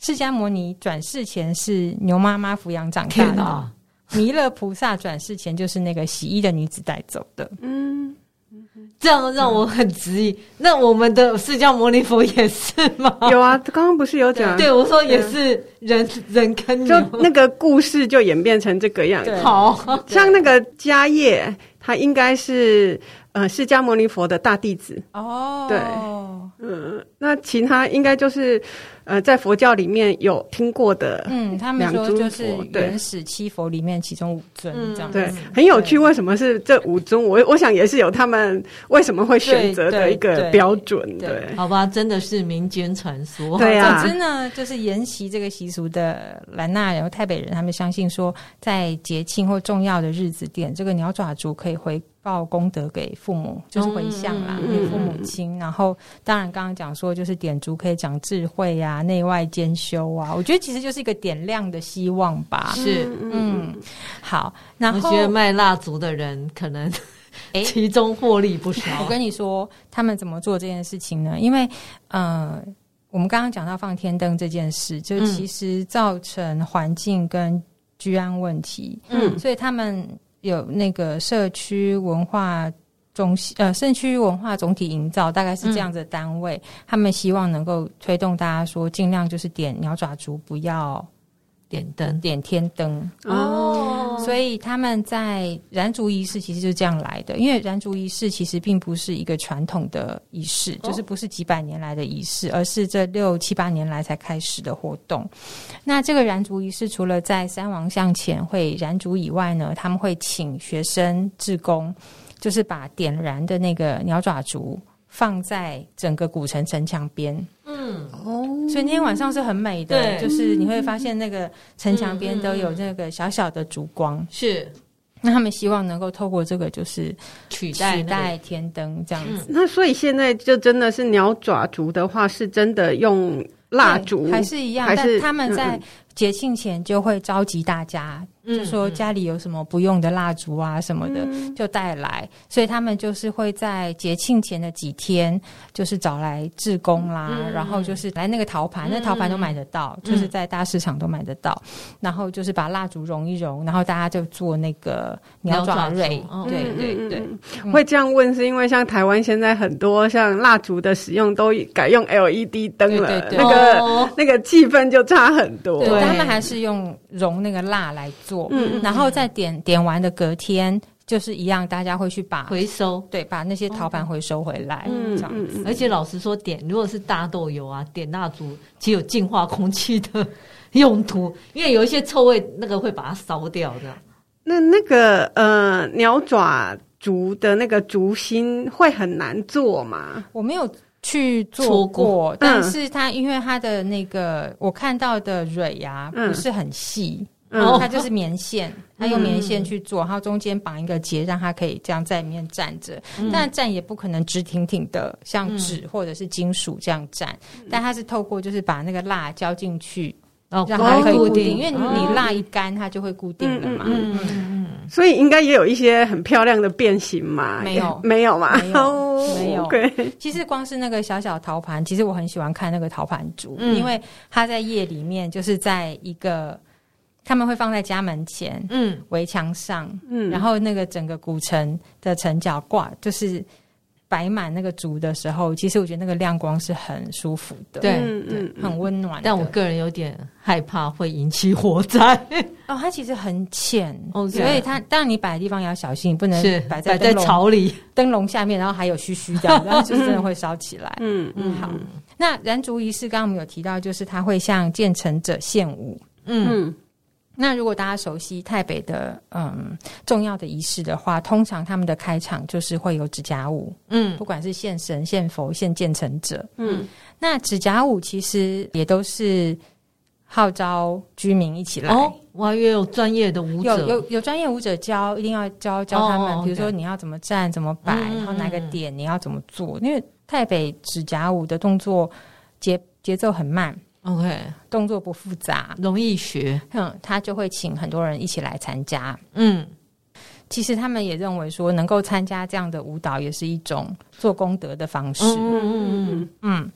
释迦牟尼转世前是牛妈妈抚养长大的，弥勒菩萨转世前就是那个洗衣的女子带走的。嗯，这样让我很质疑。嗯、那我们的释迦牟尼佛也是吗？有啊，刚刚不是有讲？对，我说也是人，人跟牛，就那个故事就演变成这个样子。好像那个迦叶。他应该是呃释迦牟尼佛的大弟子哦，对，嗯，那其他应该就是呃在佛教里面有听过的，嗯，他们说就是原始七佛里面其中五尊这样子，对，很有趣。为什么是这五尊？我我想也是有他们为什么会选择的一个标准，对，好吧，真的是民间传说，对呀。总之呢，就是沿袭这个习俗的兰纳人、台北人，他们相信说，在节庆或重要的日子点这个鸟爪烛可以。回报功德给父母，就是回向啦，给父母亲。然后当然刚刚讲说，就是点烛可以长智慧呀，内外兼修啊。我觉得其实就是一个点亮的希望吧。是，嗯，好。然后我觉得卖蜡烛的人可能。哎，其中获利不少。我跟你说，他们怎么做这件事情呢？因为，呃，我们刚刚讲到放天灯这件事，就其实造成环境跟居安问题。嗯，所以他们有那个社区文化中心，呃，社区文化总体营造，大概是这样子的单位。嗯，他们希望能够推动大家说，尽量就是点鸟爪竹，不要。点灯，点天灯哦，所以他们在燃烛仪式其实就是这样来的。因为燃烛仪式其实并不是一个传统的仪式，哦、就是不是几百年来的仪式，而是这六七八年来才开始的活动。那这个燃烛仪式除了在三王像前会燃烛以外呢，他们会请学生志工，就是把点燃的那个鸟爪烛放在整个古城城墙边。嗯哦，所以那天晚上是很美的，对就是你会发现那个城墙边都有那个小小的烛光。是，那他们希望能够透过这个，就是取代取代天灯这样子。那所以现在就真的是鸟爪烛的话，是真的用蜡烛还是一样？还是他们在节庆前就会召集大家。就说家里有什么不用的蜡烛啊什么的，就带来。所以他们就是会在节庆前的几天，就是找来志工啦，然后就是来那个陶盘，那陶盘都买得到，就是在大市场都买得到。然后就是把蜡烛融一融，然后大家就做那个鸟爪蕊。对对对，会这样问是因为像台湾现在很多像蜡烛的使用都改用 LED 灯了，那个那个气氛就差很多。对，他们还是用融那个蜡来做。嗯，然后再点点完的隔天就是一样，大家会去把回收，对，把那些陶盘回收回来，嗯，这样子。而且老实说，点如果是大豆油啊，点蜡烛其实有净化空气的用途，因为有一些臭味，那个会把它烧掉的。那那个呃，鸟爪竹的那个竹心会很难做吗？我没有去做过，但是它因为它的那个我看到的蕊呀不是很细。然后它就是棉线，它用棉线去做，然后中间绑一个结，让它可以这样在里面站着。但站也不可能直挺挺的，像纸或者是金属这样站。但它是透过就是把那个蜡浇进去，然后让它可以固定。因为你蜡一干，它就会固定了嘛。嗯嗯。所以应该也有一些很漂亮的变形嘛？没有，没有嘛？没有，没有。其实光是那个小小陶盘，其实我很喜欢看那个陶盘烛，因为它在夜里面就是在一个。他们会放在家门前，嗯，围墙上，嗯，然后那个整个古城的城角挂，就是摆满那个烛的时候，其实我觉得那个亮光是很舒服的，对，嗯，很温暖。但我个人有点害怕会引起火灾。哦，它其实很浅，所以它当然你摆的地方也要小心，不能摆在在草里灯笼下面，然后还有须须这样，然后就是真的会烧起来。嗯嗯，好。那燃烛仪式刚刚我们有提到，就是它会向建成者献舞，嗯。那如果大家熟悉台北的嗯重要的仪式的话，通常他们的开场就是会有指甲舞，嗯，不管是献神、献佛、献建成者，嗯，那指甲舞其实也都是号召居民一起来。哦，我还以为有专业的舞者，有有有专业舞者教，一定要教教他们，哦、比如说你要怎么站、怎么摆，嗯、然后哪个点你要怎么做，因为台北指甲舞的动作节节奏很慢。OK，动作不复杂，容易学。嗯，他就会请很多人一起来参加。嗯，其实他们也认为说，能够参加这样的舞蹈也是一种做功德的方式。嗯嗯嗯嗯，嗯，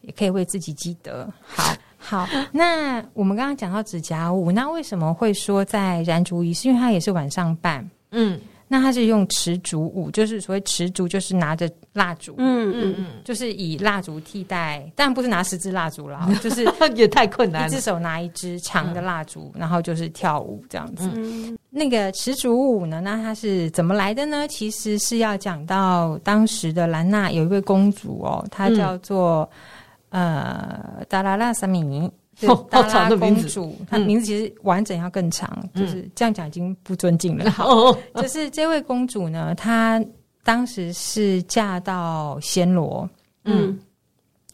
也可以为自己积德。好，好。那我们刚刚讲到指甲舞，那为什么会说在燃烛仪式？因为它也是晚上办。嗯。那他是用持烛舞，就是所谓持烛，就是拿着蜡烛，嗯嗯嗯，就是以蜡烛替代，但不是拿十支蜡烛啦，就是 也太困难了，一只手拿一支长的蜡烛，然后就是跳舞这样子。嗯、那个持烛舞呢，那它是怎么来的呢？其实是要讲到当时的兰纳有一位公主哦，她叫做、嗯、呃达拉拉萨米。达拉公主，她名字其实完整要更长，就是这样讲已经不尊敬了。好，就是这位公主呢，她当时是嫁到暹罗，嗯，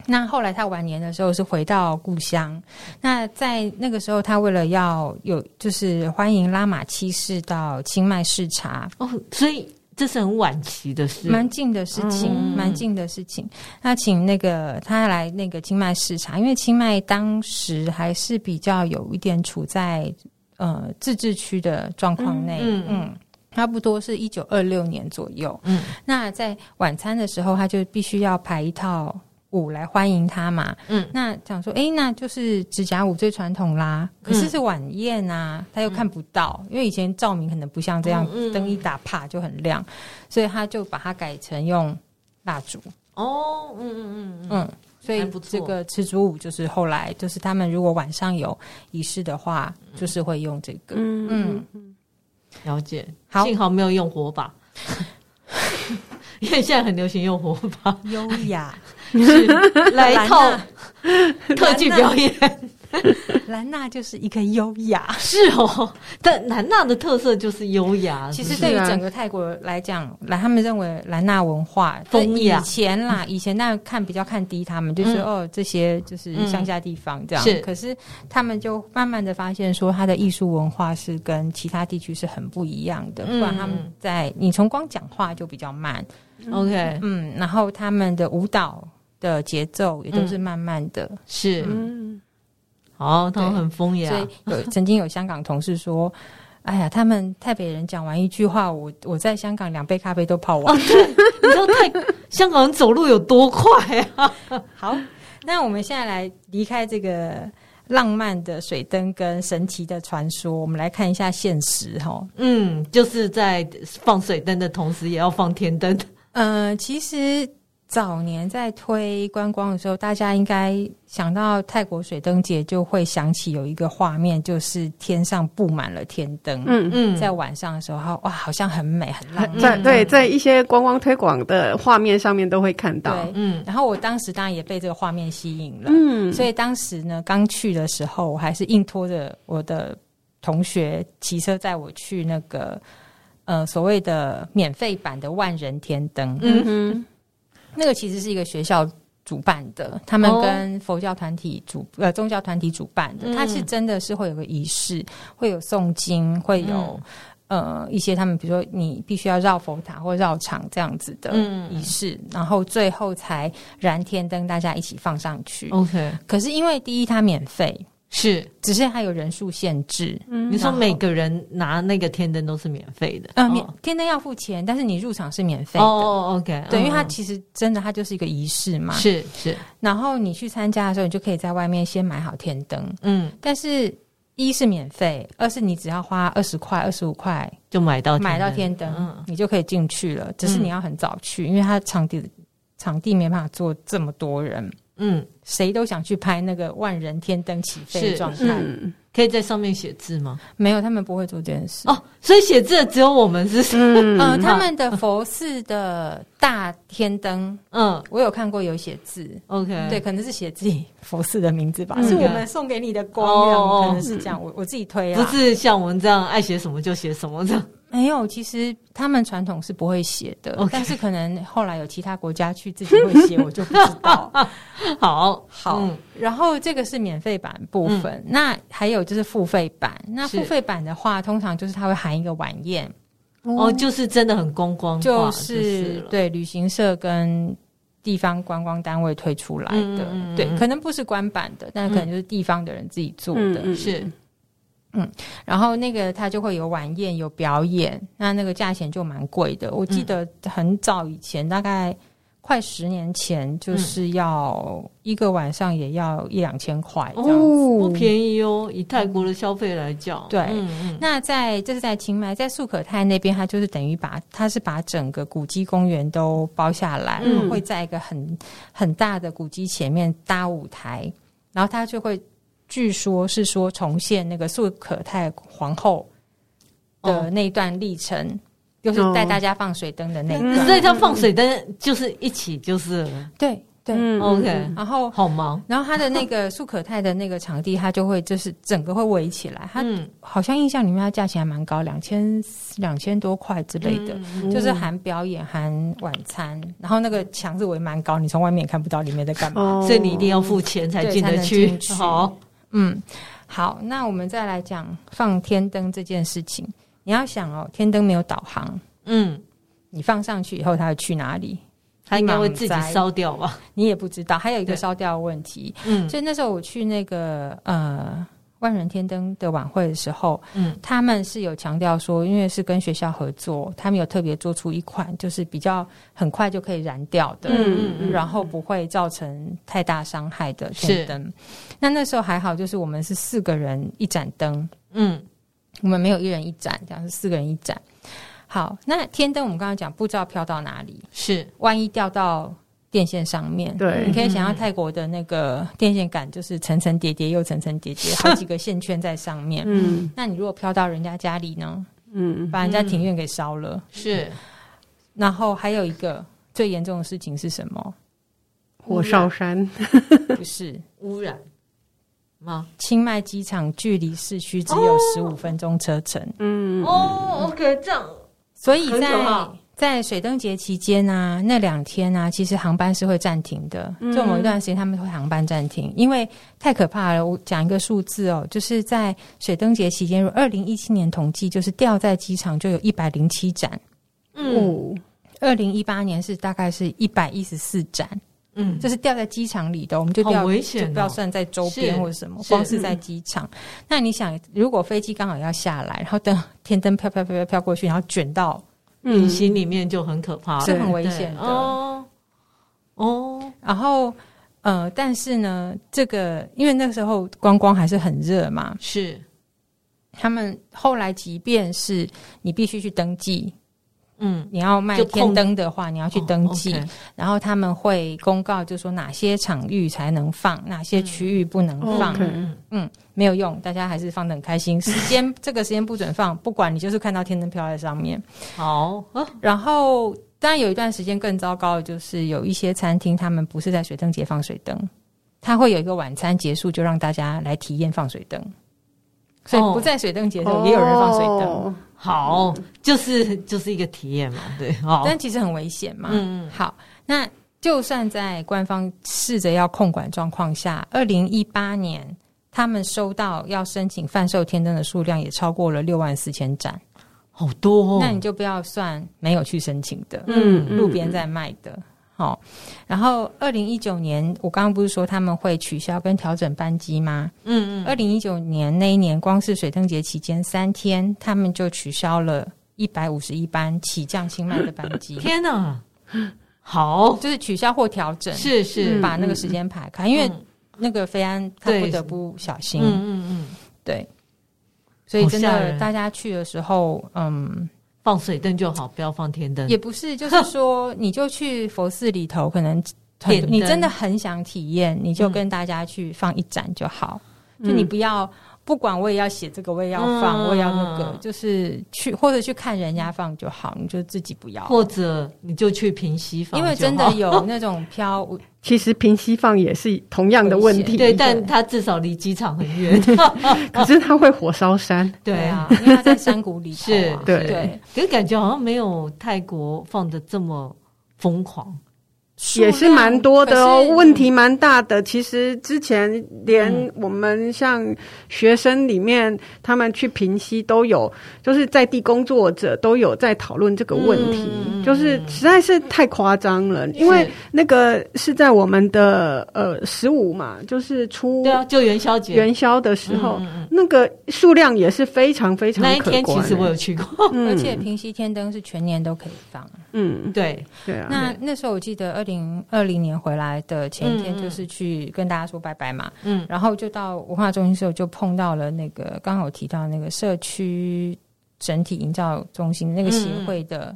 那后来她晚年的时候是回到故乡。那在那个时候，她为了要有，就是欢迎拉玛七世到清迈视察，哦，所以这是很晚期的事，蛮近的事情，蛮、嗯、近的事情。那请那个他来那个清迈视察，因为清迈当时还是比较有一点处在呃自治区的状况内，嗯，嗯，差不多是一九二六年左右。嗯，那在晚餐的时候，他就必须要排一套。舞来欢迎他嘛，嗯，那讲说，哎、欸，那就是指甲舞最传统啦。可是是晚宴啊，他又看不到，嗯、因为以前照明可能不像这样，灯、嗯、一打啪就很亮，所以他就把它改成用蜡烛。哦，嗯嗯嗯嗯，所以这个吃烛舞就是后来就是他们如果晚上有仪式的话，就是会用这个。嗯嗯，了解。好，幸好没有用火把，因为现在很流行用火把，优雅。是来一套 特技表演，兰纳 就是一个优雅，是哦。但兰纳的特色就是优雅。其实对于整个泰国来讲，来他们认为兰纳文化风雅。以前啦，以前那看比较看低他们，就是哦这些就是乡下地方这样。是，可是他们就慢慢的发现说，他的艺术文化是跟其他地区是很不一样的。不然他们在你从光讲话就比较慢，OK，嗯，然后他们的舞蹈。的节奏也都是慢慢的，嗯、是，嗯，好，他们很风雅。所以有 曾经有香港同事说：“哎呀，他们台北人讲完一句话，我我在香港两杯咖啡都泡完。哦”对，你知道太 香港人走路有多快啊？好，那我们现在来离开这个浪漫的水灯跟神奇的传说，我们来看一下现实哈。嗯，就是在放水灯的同时，也要放天灯。呃，其实。早年在推观光的时候，大家应该想到泰国水灯节，就会想起有一个画面，就是天上布满了天灯。嗯嗯，在晚上的时候，哇，好像很美，很浪漫。在对，在一些观光推广的画面上面都会看到。对，嗯。然后我当时当然也被这个画面吸引了。嗯。所以当时呢，刚去的时候，我还是硬拖着我的同学骑车载我去那个呃所谓的免费版的万人天灯。嗯哼。那个其实是一个学校主办的，他们跟佛教团体主呃宗教团体主办的，它是真的是会有个仪式，会有诵经，会有、嗯、呃一些他们比如说你必须要绕佛塔或绕场这样子的仪式，嗯、然后最后才燃天灯，大家一起放上去。OK，可是因为第一它免费。是，只是还有人数限制。嗯，你说每个人拿那个天灯都是免费的？嗯，免天灯要付钱，但是你入场是免费的。哦，OK，对，因为它其实真的，它就是一个仪式嘛。是是。然后你去参加的时候，你就可以在外面先买好天灯。嗯，但是一是免费，二是你只要花二十块、二十五块就买到买到天灯，嗯，你就可以进去了。只是你要很早去，因为它场地场地没办法坐这么多人。嗯，谁都想去拍那个万人天灯起飞的状态。嗯，可以在上面写字吗？没有，他们不会做这件事。哦，所以写字的只有我们是。嗯，呃，他们的佛寺的大天灯，嗯，我有看过有写字。OK，对，可能是写自己佛寺的名字吧，是我们送给你的光，可能是这样。我我自己推啊，不是像我们这样爱写什么就写什么这样。没有，其实他们传统是不会写的，Okay. 但是可能后来有其他国家去自己会写，我就不知道。好。好，嗯、然后这个是免费版部分，嗯、那还有就是付费版。那付费版的话，通常就是它会含一个晚宴，哦，就是真的很观光，就是对旅行社跟地方观光单位推出来的，嗯、对，可能不是官版的，但可能就是地方的人自己做的，嗯、是。嗯，然后那个他就会有晚宴，有表演，那那个价钱就蛮贵的。我记得很早以前，嗯、大概快十年前，就是要一个晚上也要一两千块这样子，哦，不便宜哦。以泰国的消费来讲，对。那在这是在清迈，在素可泰那边，他就是等于把他是把整个古迹公园都包下来，嗯，会在一个很很大的古迹前面搭舞台，然后他就会。据说是说重现那个素可泰皇后的那段历程，哦、就是带大家放水灯的那段。所以他放水灯就是一起就是对对，OK。然后好忙，然后他的那个素可泰的那个场地，他就会就是整个会围起来。他好像印象里面，他价钱还蛮高，两千两千多块之类的，嗯、就是含表演含晚餐。然后那个墙是围蛮高，你从外面也看不到里面在干嘛，哦、所以你一定要付钱才进得去。好。嗯，好，那我们再来讲放天灯这件事情。你要想哦，天灯没有导航，嗯，你放上去以后，它会去哪里？它应该会自己烧掉吧？你也不知道。还有一个烧掉的问题，嗯，所以那时候我去那个呃。万人天灯的晚会的时候，嗯，他们是有强调说，因为是跟学校合作，他们有特别做出一款，就是比较很快就可以燃掉的，嗯嗯，然后不会造成太大伤害的天灯。是那那时候还好，就是我们是四个人一盏灯，嗯，我们没有一人一盏，这样是四个人一盏。好，那天灯我们刚刚讲，不知道飘到哪里，是万一掉到。电线上面，对，你可以想象泰国的那个电线杆，就是层层叠叠又层层叠叠，好几个线圈在上面。嗯，那你如果飘到人家家里呢？嗯，把人家庭院给烧了。是，然后还有一个最严重的事情是什么？火烧山？不是污染吗？清迈机场距离市区只有十五分钟车程。嗯，哦，OK，这样，所以在。在水灯节期间啊，那两天啊，其实航班是会暂停的。就某一段时间，他们会航班暂停，因为太可怕了。我讲一个数字哦，就是在水灯节期间，如二零一七年统计，就是掉在机场就有一百零七盏。嗯，二零一八年是大概是一百一十四盏。嗯，这是掉在机场里的，我们就掉，危险哦，就不要算在周边或者什么，光是在机场。那你想，如果飞机刚好要下来，然后等天灯飘飘飘飘飘过去，然后卷到。隐形里面就很可怕，是很危险的。哦。哦，然后呃，但是呢，这个因为那个时候观光还是很热嘛，是。他们后来即便是你必须去登记。嗯，你要卖天灯的话，你要去登记，哦 okay、然后他们会公告，就是说哪些场域才能放，哪些区域不能放。嗯嗯，没有用，大家还是放的很开心。时间这个时间不准放，不管你就是看到天灯飘在上面。好，然后当然有一段时间更糟糕的就是有一些餐厅，他们不是在水灯节放水灯，他会有一个晚餐结束就让大家来体验放水灯，所以不在水灯节的时候也有人放水灯。哦好，就是就是一个体验嘛，对，好，但其实很危险嘛。嗯，好，那就算在官方试着要控管状况下，二零一八年他们收到要申请贩售天灯的数量也超过了六万四千盏，好多哦。那你就不要算没有去申请的，嗯，路边在卖的。好，然后二零一九年，我刚刚不是说他们会取消跟调整班机吗？嗯嗯。二零一九年那一年，光是水灯节期间三天，他们就取消了一百五十一班起降清迈的班机。天哪！好，就是取消或调整，是是，把那个时间排开，嗯、因为那个飞安他不得不小心。嗯嗯嗯，对。所以真的，大家去的时候，嗯。放水灯就好，不要放天灯。也不是，就是 说，你就去佛寺里头，可能你真的很想体验，你就跟大家去放一盏就好。就你不要，不管我也要写这个，我也要放，我也要那个，就是去或者去看人家放就好，你就自己不要。或者你就去平息放，因为真的有那种飘。其实平息放也是同样的问题，对，但它至少离机场很远，可是它会火烧山，对啊，因为它在山谷里，是，对，可是感觉好像没有泰国放的这么疯狂。也是蛮多的哦，问题蛮大的。其实之前连我们像学生里面，他们去平溪都有，就是在地工作者都有在讨论这个问题，就是实在是太夸张了。因为那个是在我们的呃十五嘛，就是初对啊，就元宵节元宵的时候，那个数量也是非常非常。那一天其实我有去过，而且平溪天灯是全年都可以放。嗯，对对啊。那那时候我记得二零二零年回来的前一天，就是去跟大家说拜拜嘛。嗯，然后就到文化中心的时候，就碰到了那个刚刚我提到那个社区整体营造中心那个协会的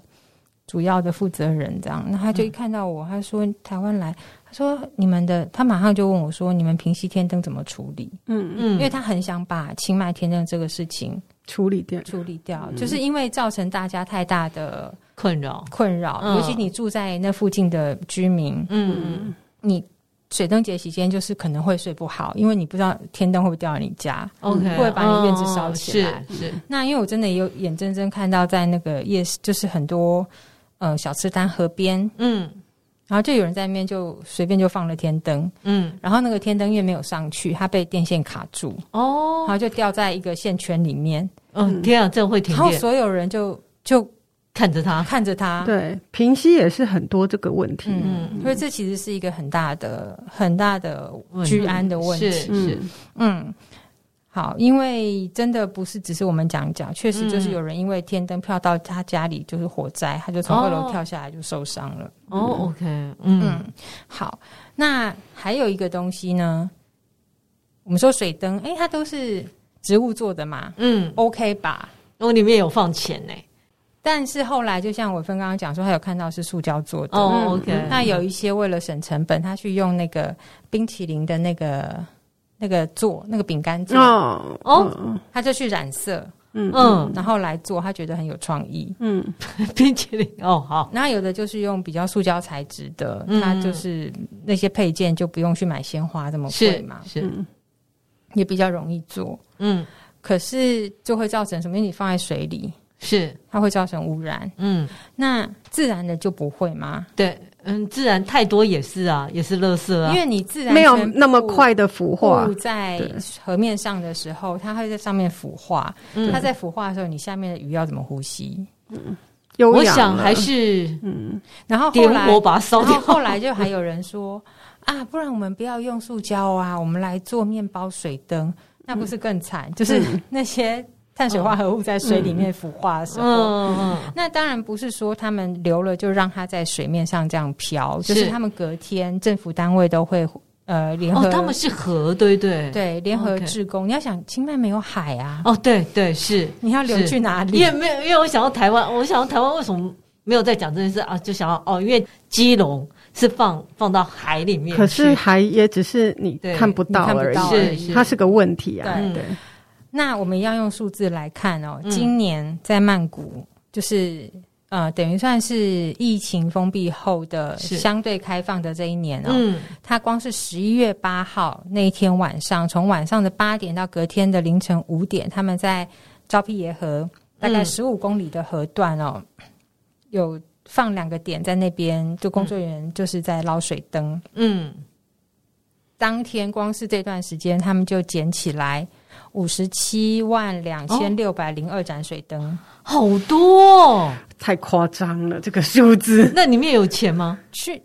主要的负责人，这样。那他就一看到我，他说台湾来，他说你们的，他马上就问我说，你们平溪天灯怎么处理？嗯嗯，因为他很想把清迈天灯这个事情处理掉，处理掉，就是因为造成大家太大的。困扰，困扰，尤其你住在那附近的居民，嗯，你水灯节期间就是可能会睡不好，因为你不知道天灯会不会掉到你家，OK，会把你院子烧起来？是是。那因为我真的也有眼睁睁看到在那个夜市，就是很多呃小吃摊河边，嗯，然后就有人在那边就随便就放了天灯，嗯，然后那个天灯因为没有上去，它被电线卡住，哦，然后就掉在一个线圈里面，嗯，天啊，这会停电，然后所有人就就。看着他，看着它。对，平息也是很多这个问题。嗯，所以这其实是一个很大的、很大的居安的问题。是是，嗯。好，因为真的不是只是我们讲讲，确实就是有人因为天灯飘到他家里就是火灾，他就从二楼跳下来就受伤了。哦，OK，嗯，嗯，好，那还有一个东西呢，我们说水灯，哎，它都是植物做的嘛，嗯，OK 吧？哦，里面有放钱呢，但是后来就像伟芬刚刚讲说，他有看到是塑胶做的。哦，OK，那有一些为了省成本，他去用那个冰淇淋的那个。那个做那个饼干做。哦哦，他就去染色，嗯嗯，然后来做，他觉得很有创意，嗯，冰淇淋哦好。那有的就是用比较塑胶材质的，它就是那些配件就不用去买鲜花这么贵嘛，是，也比较容易做，嗯，可是就会造成什么？因为你放在水里，是。它会造成污染，嗯，那自然的就不会吗？对。嗯，自然太多也是啊，也是垃圾啊。因为你自然没有那么快的腐化，在河面上的时候，它会在上面腐化。嗯、它在腐化的时候，你下面的鱼要怎么呼吸？嗯，我想还是嗯，然后后来我把它烧掉。后来就还有人说 啊，不然我们不要用塑胶啊，我们来做面包水灯，那不是更惨？嗯、就是那些。碳水化合物在水里面腐化的时候，嗯嗯、那当然不是说他们留了就让它在水面上这样漂，是。就是他们隔天政府单位都会呃联合、哦，他们是河，对对。对，联合志工。你要想，清迈没有海啊，哦对对是，你要流去哪里？因为没有，因为我想到台湾，我想到台湾为什么没有在讲这件事啊？就想到哦，因为基隆是放放到海里面，可是海也只是你看不到而已，它是个问题啊，对。对那我们要用数字来看哦，今年在曼谷就是呃，等于算是疫情封闭后的相对开放的这一年哦。嗯，它光是十一月八号那一天晚上，从晚上的八点到隔天的凌晨五点，他们在昭披耶河大概十五公里的河段哦，有放两个点在那边，就工作人员就是在捞水灯。嗯，当天光是这段时间，他们就捡起来。五十七万两千六百零二盏水灯，哦，好多，哦，太夸张了，这个数字。那里面有钱吗？去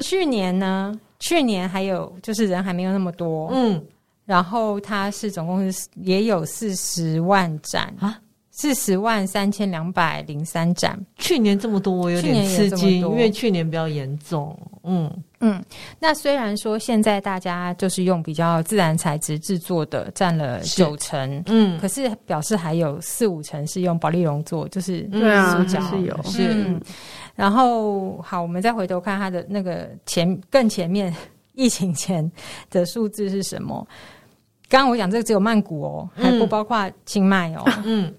去年呢？去年还有就是人还没有那么多，嗯，然后它是总共是也有四十万盏啊。四十万三千两百零三盏，去年这么多，我有点吃惊，因为去年比较严重。嗯嗯，那虽然说现在大家就是用比较自然材质制作的占了九成，嗯，可是表示还有四五成是用保丽龙做，就是塑胶是有是。嗯、然后好，我们再回头看它的那个前更前面疫情前的数字是什么？刚刚我讲这个只有曼谷哦，还不包括清迈哦，嗯。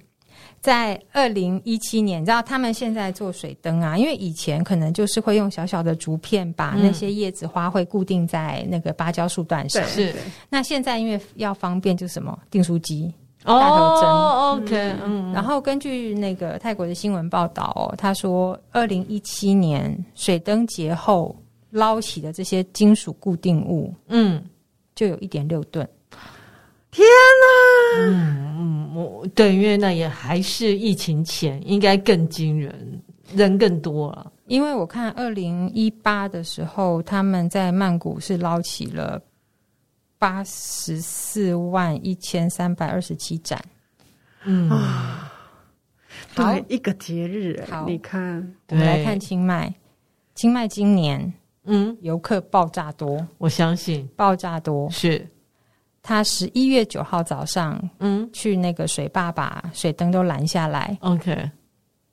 在二零一七年，你知道他们现在做水灯啊，因为以前可能就是会用小小的竹片把那些叶子花卉固定在那个芭蕉树段上。是。那现在因为要方便，就是什么订书机、大头针。哦，OK，嗯。然后根据那个泰国的新闻报道哦，他说二零一七年水灯节后捞起的这些金属固定物，嗯，就有一点六吨。天哪！嗯嗯，我对，因为那也还是疫情前，应该更惊人，人更多了。因为我看二零一八的时候，他们在曼谷是捞起了八十四万一千三百二十七盏。嗯啊，好，一个节日，好，你看，我们来看清迈，清迈今年，嗯，游客爆炸多，我相信爆炸多是。他十一月九号早上，嗯，去那个水坝把水灯都拦下来。OK，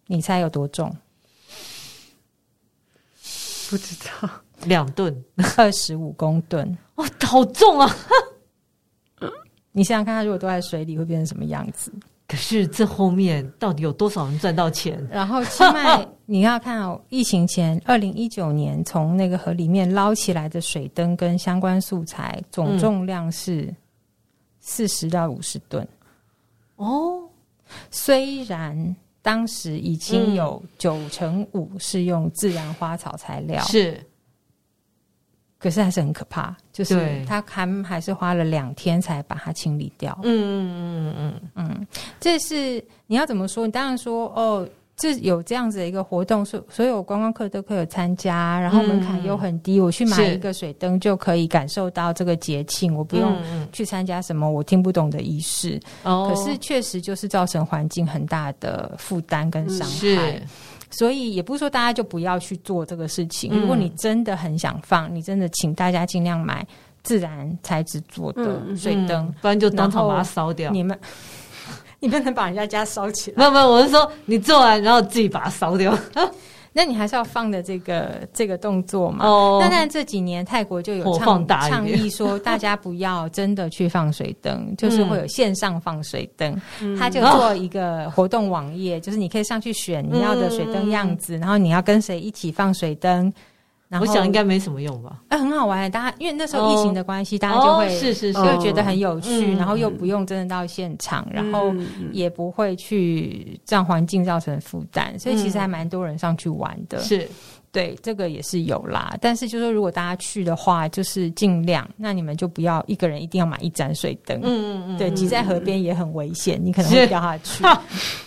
你猜有多重？不知道，两吨，二十五公吨。哦，好重啊！你想想看，他如果都在水里，会变成什么样子？可是这后面到底有多少人赚到钱？然后，清 迈你要看哦，疫情前二零一九年从那个河里面捞起来的水灯跟相关素材总重量是。四十到五十吨。哦，虽然当时已经有九成五是用自然花草材料，是，可是还是很可怕，就是他还还是花了两天才把它清理掉。嗯嗯嗯嗯。嗯，这是你要怎么说？你当然说哦，这有这样子的一个活动，所所有观光客都可以参加，然后门槛又很低，嗯、我去买一个水灯就可以感受到这个节庆，我不用去参加什么我听不懂的仪式。哦、可是确实就是造成环境很大的负担跟伤害。所以也不是说大家就不要去做这个事情。如果你真的很想放，你真的请大家尽量买自然材质做的水灯，不然就当场把它烧掉。你们，你不能把人家家烧起来。没有没有，我是说你做完然后自己把它烧掉。那你还是要放的这个这个动作嘛？哦。那但这几年泰国就有倡倡议说，大家不要真的去放水灯，就是会有线上放水灯。嗯、他就做一个活动网页，就是你可以上去选你要的水灯样子，嗯、然后你要跟谁一起放水灯。我想应该没什么用吧？哎，很好玩，大家因为那时候疫情的关系，大家就会是是是，就会觉得很有趣，然后又不用真的到现场，然后也不会去让环境造成负担，所以其实还蛮多人上去玩的。是，对，这个也是有啦。但是就说如果大家去的话，就是尽量，那你们就不要一个人一定要买一盏水灯。嗯嗯嗯，对，挤在河边也很危险，你可能会掉下去。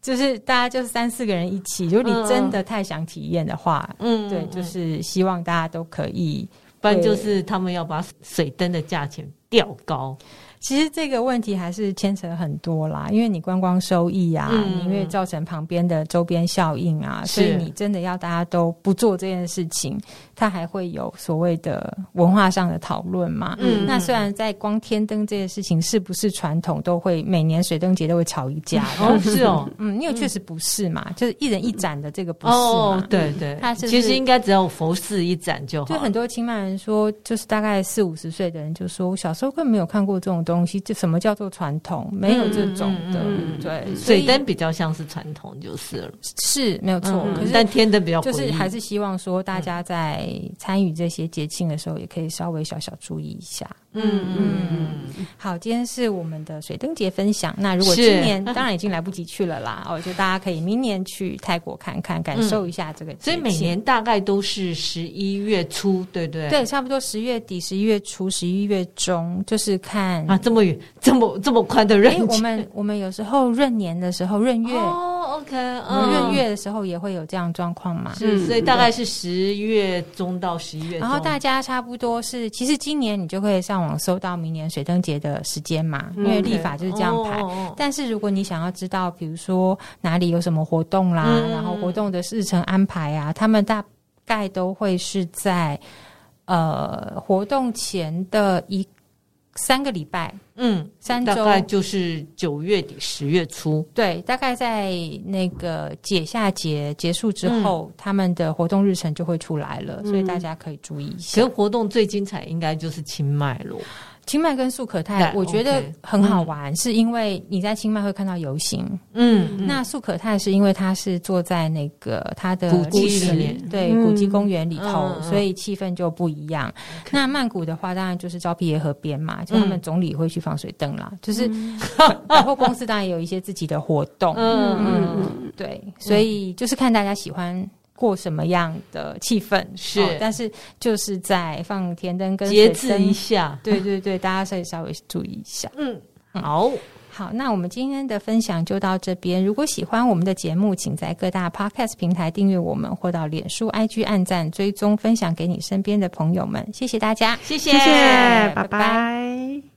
就是大家就是三四个人一起，如果你真的太想体验的话，嗯，对，就是希望大家都可以，不然就是他们要把水灯的价钱调高。其实这个问题还是牵扯很多啦，因为你观光收益啊，嗯、因为造成旁边的周边效应啊，所以你真的要大家都不做这件事情，它还会有所谓的文化上的讨论嘛。嗯，那虽然在光天灯这件事情是不是传统，都会每年水灯节都会吵一架。哦，是哦，嗯，因为确实不是嘛，就是一人一盏的这个不是嘛。哦，对对，它是其实应该只有佛寺一盏就好。就很多清迈人说，就是大概四五十岁的人就说，我小时候根本没有看过这种东西，就什么叫做传统？没有这种的，对，水灯比较像是传统，就是了，是没有错。嗯、可是但天灯比较，就是还是希望说大家在参与这些节庆的时候，也可以稍微小小注意一下。嗯嗯嗯。好，今天是我们的水灯节分享。那如果今年当然已经来不及去了啦，哦，就大家可以明年去泰国看看，感受一下这个节庆。所以每年大概都是十一月初，对对对，差不多十月底、十一月初、十一月中，就是看啊这么远。这么这么宽的闰、欸，我们我们有时候闰年的时候闰月哦，OK，闰月的时候也会有这样状况嘛？是，所以大概是十月中到十一月中。然后大家差不多是，其实今年你就可以上网搜到明年水灯节的时间嘛，因为历法就是这样排。Okay. 但是如果你想要知道，比如说哪里有什么活动啦，嗯、然后活动的日程安排啊，他们大概都会是在呃活动前的一。三个礼拜，嗯，三周大概就是九月底十月初，对，大概在那个解夏节结束之后，嗯、他们的活动日程就会出来了，嗯、所以大家可以注意一下。其实活动最精彩应该就是清迈咯。清迈跟素可泰，我觉得很好玩，是因为你在清迈会看到游行，嗯，那素可泰是因为它是坐在那个它的古迹里面，对，古迹公园里头，所以气氛就不一样。那曼谷的话，当然就是昭披耶河边嘛，就他们总理会去放水灯啦，就是 百货公司当然也有一些自己的活动，嗯。嗯，对，所以就是看大家喜欢。过什么样的气氛是、哦？但是就是在放甜灯跟节制一下，对对对，大家可以稍微注意一下。嗯，好好，那我们今天的分享就到这边。如果喜欢我们的节目，请在各大 Podcast 平台订阅我们，或到脸书、IG 按赞、追踪、分享给你身边的朋友们。谢谢大家，谢谢，谢谢，拜拜。拜拜。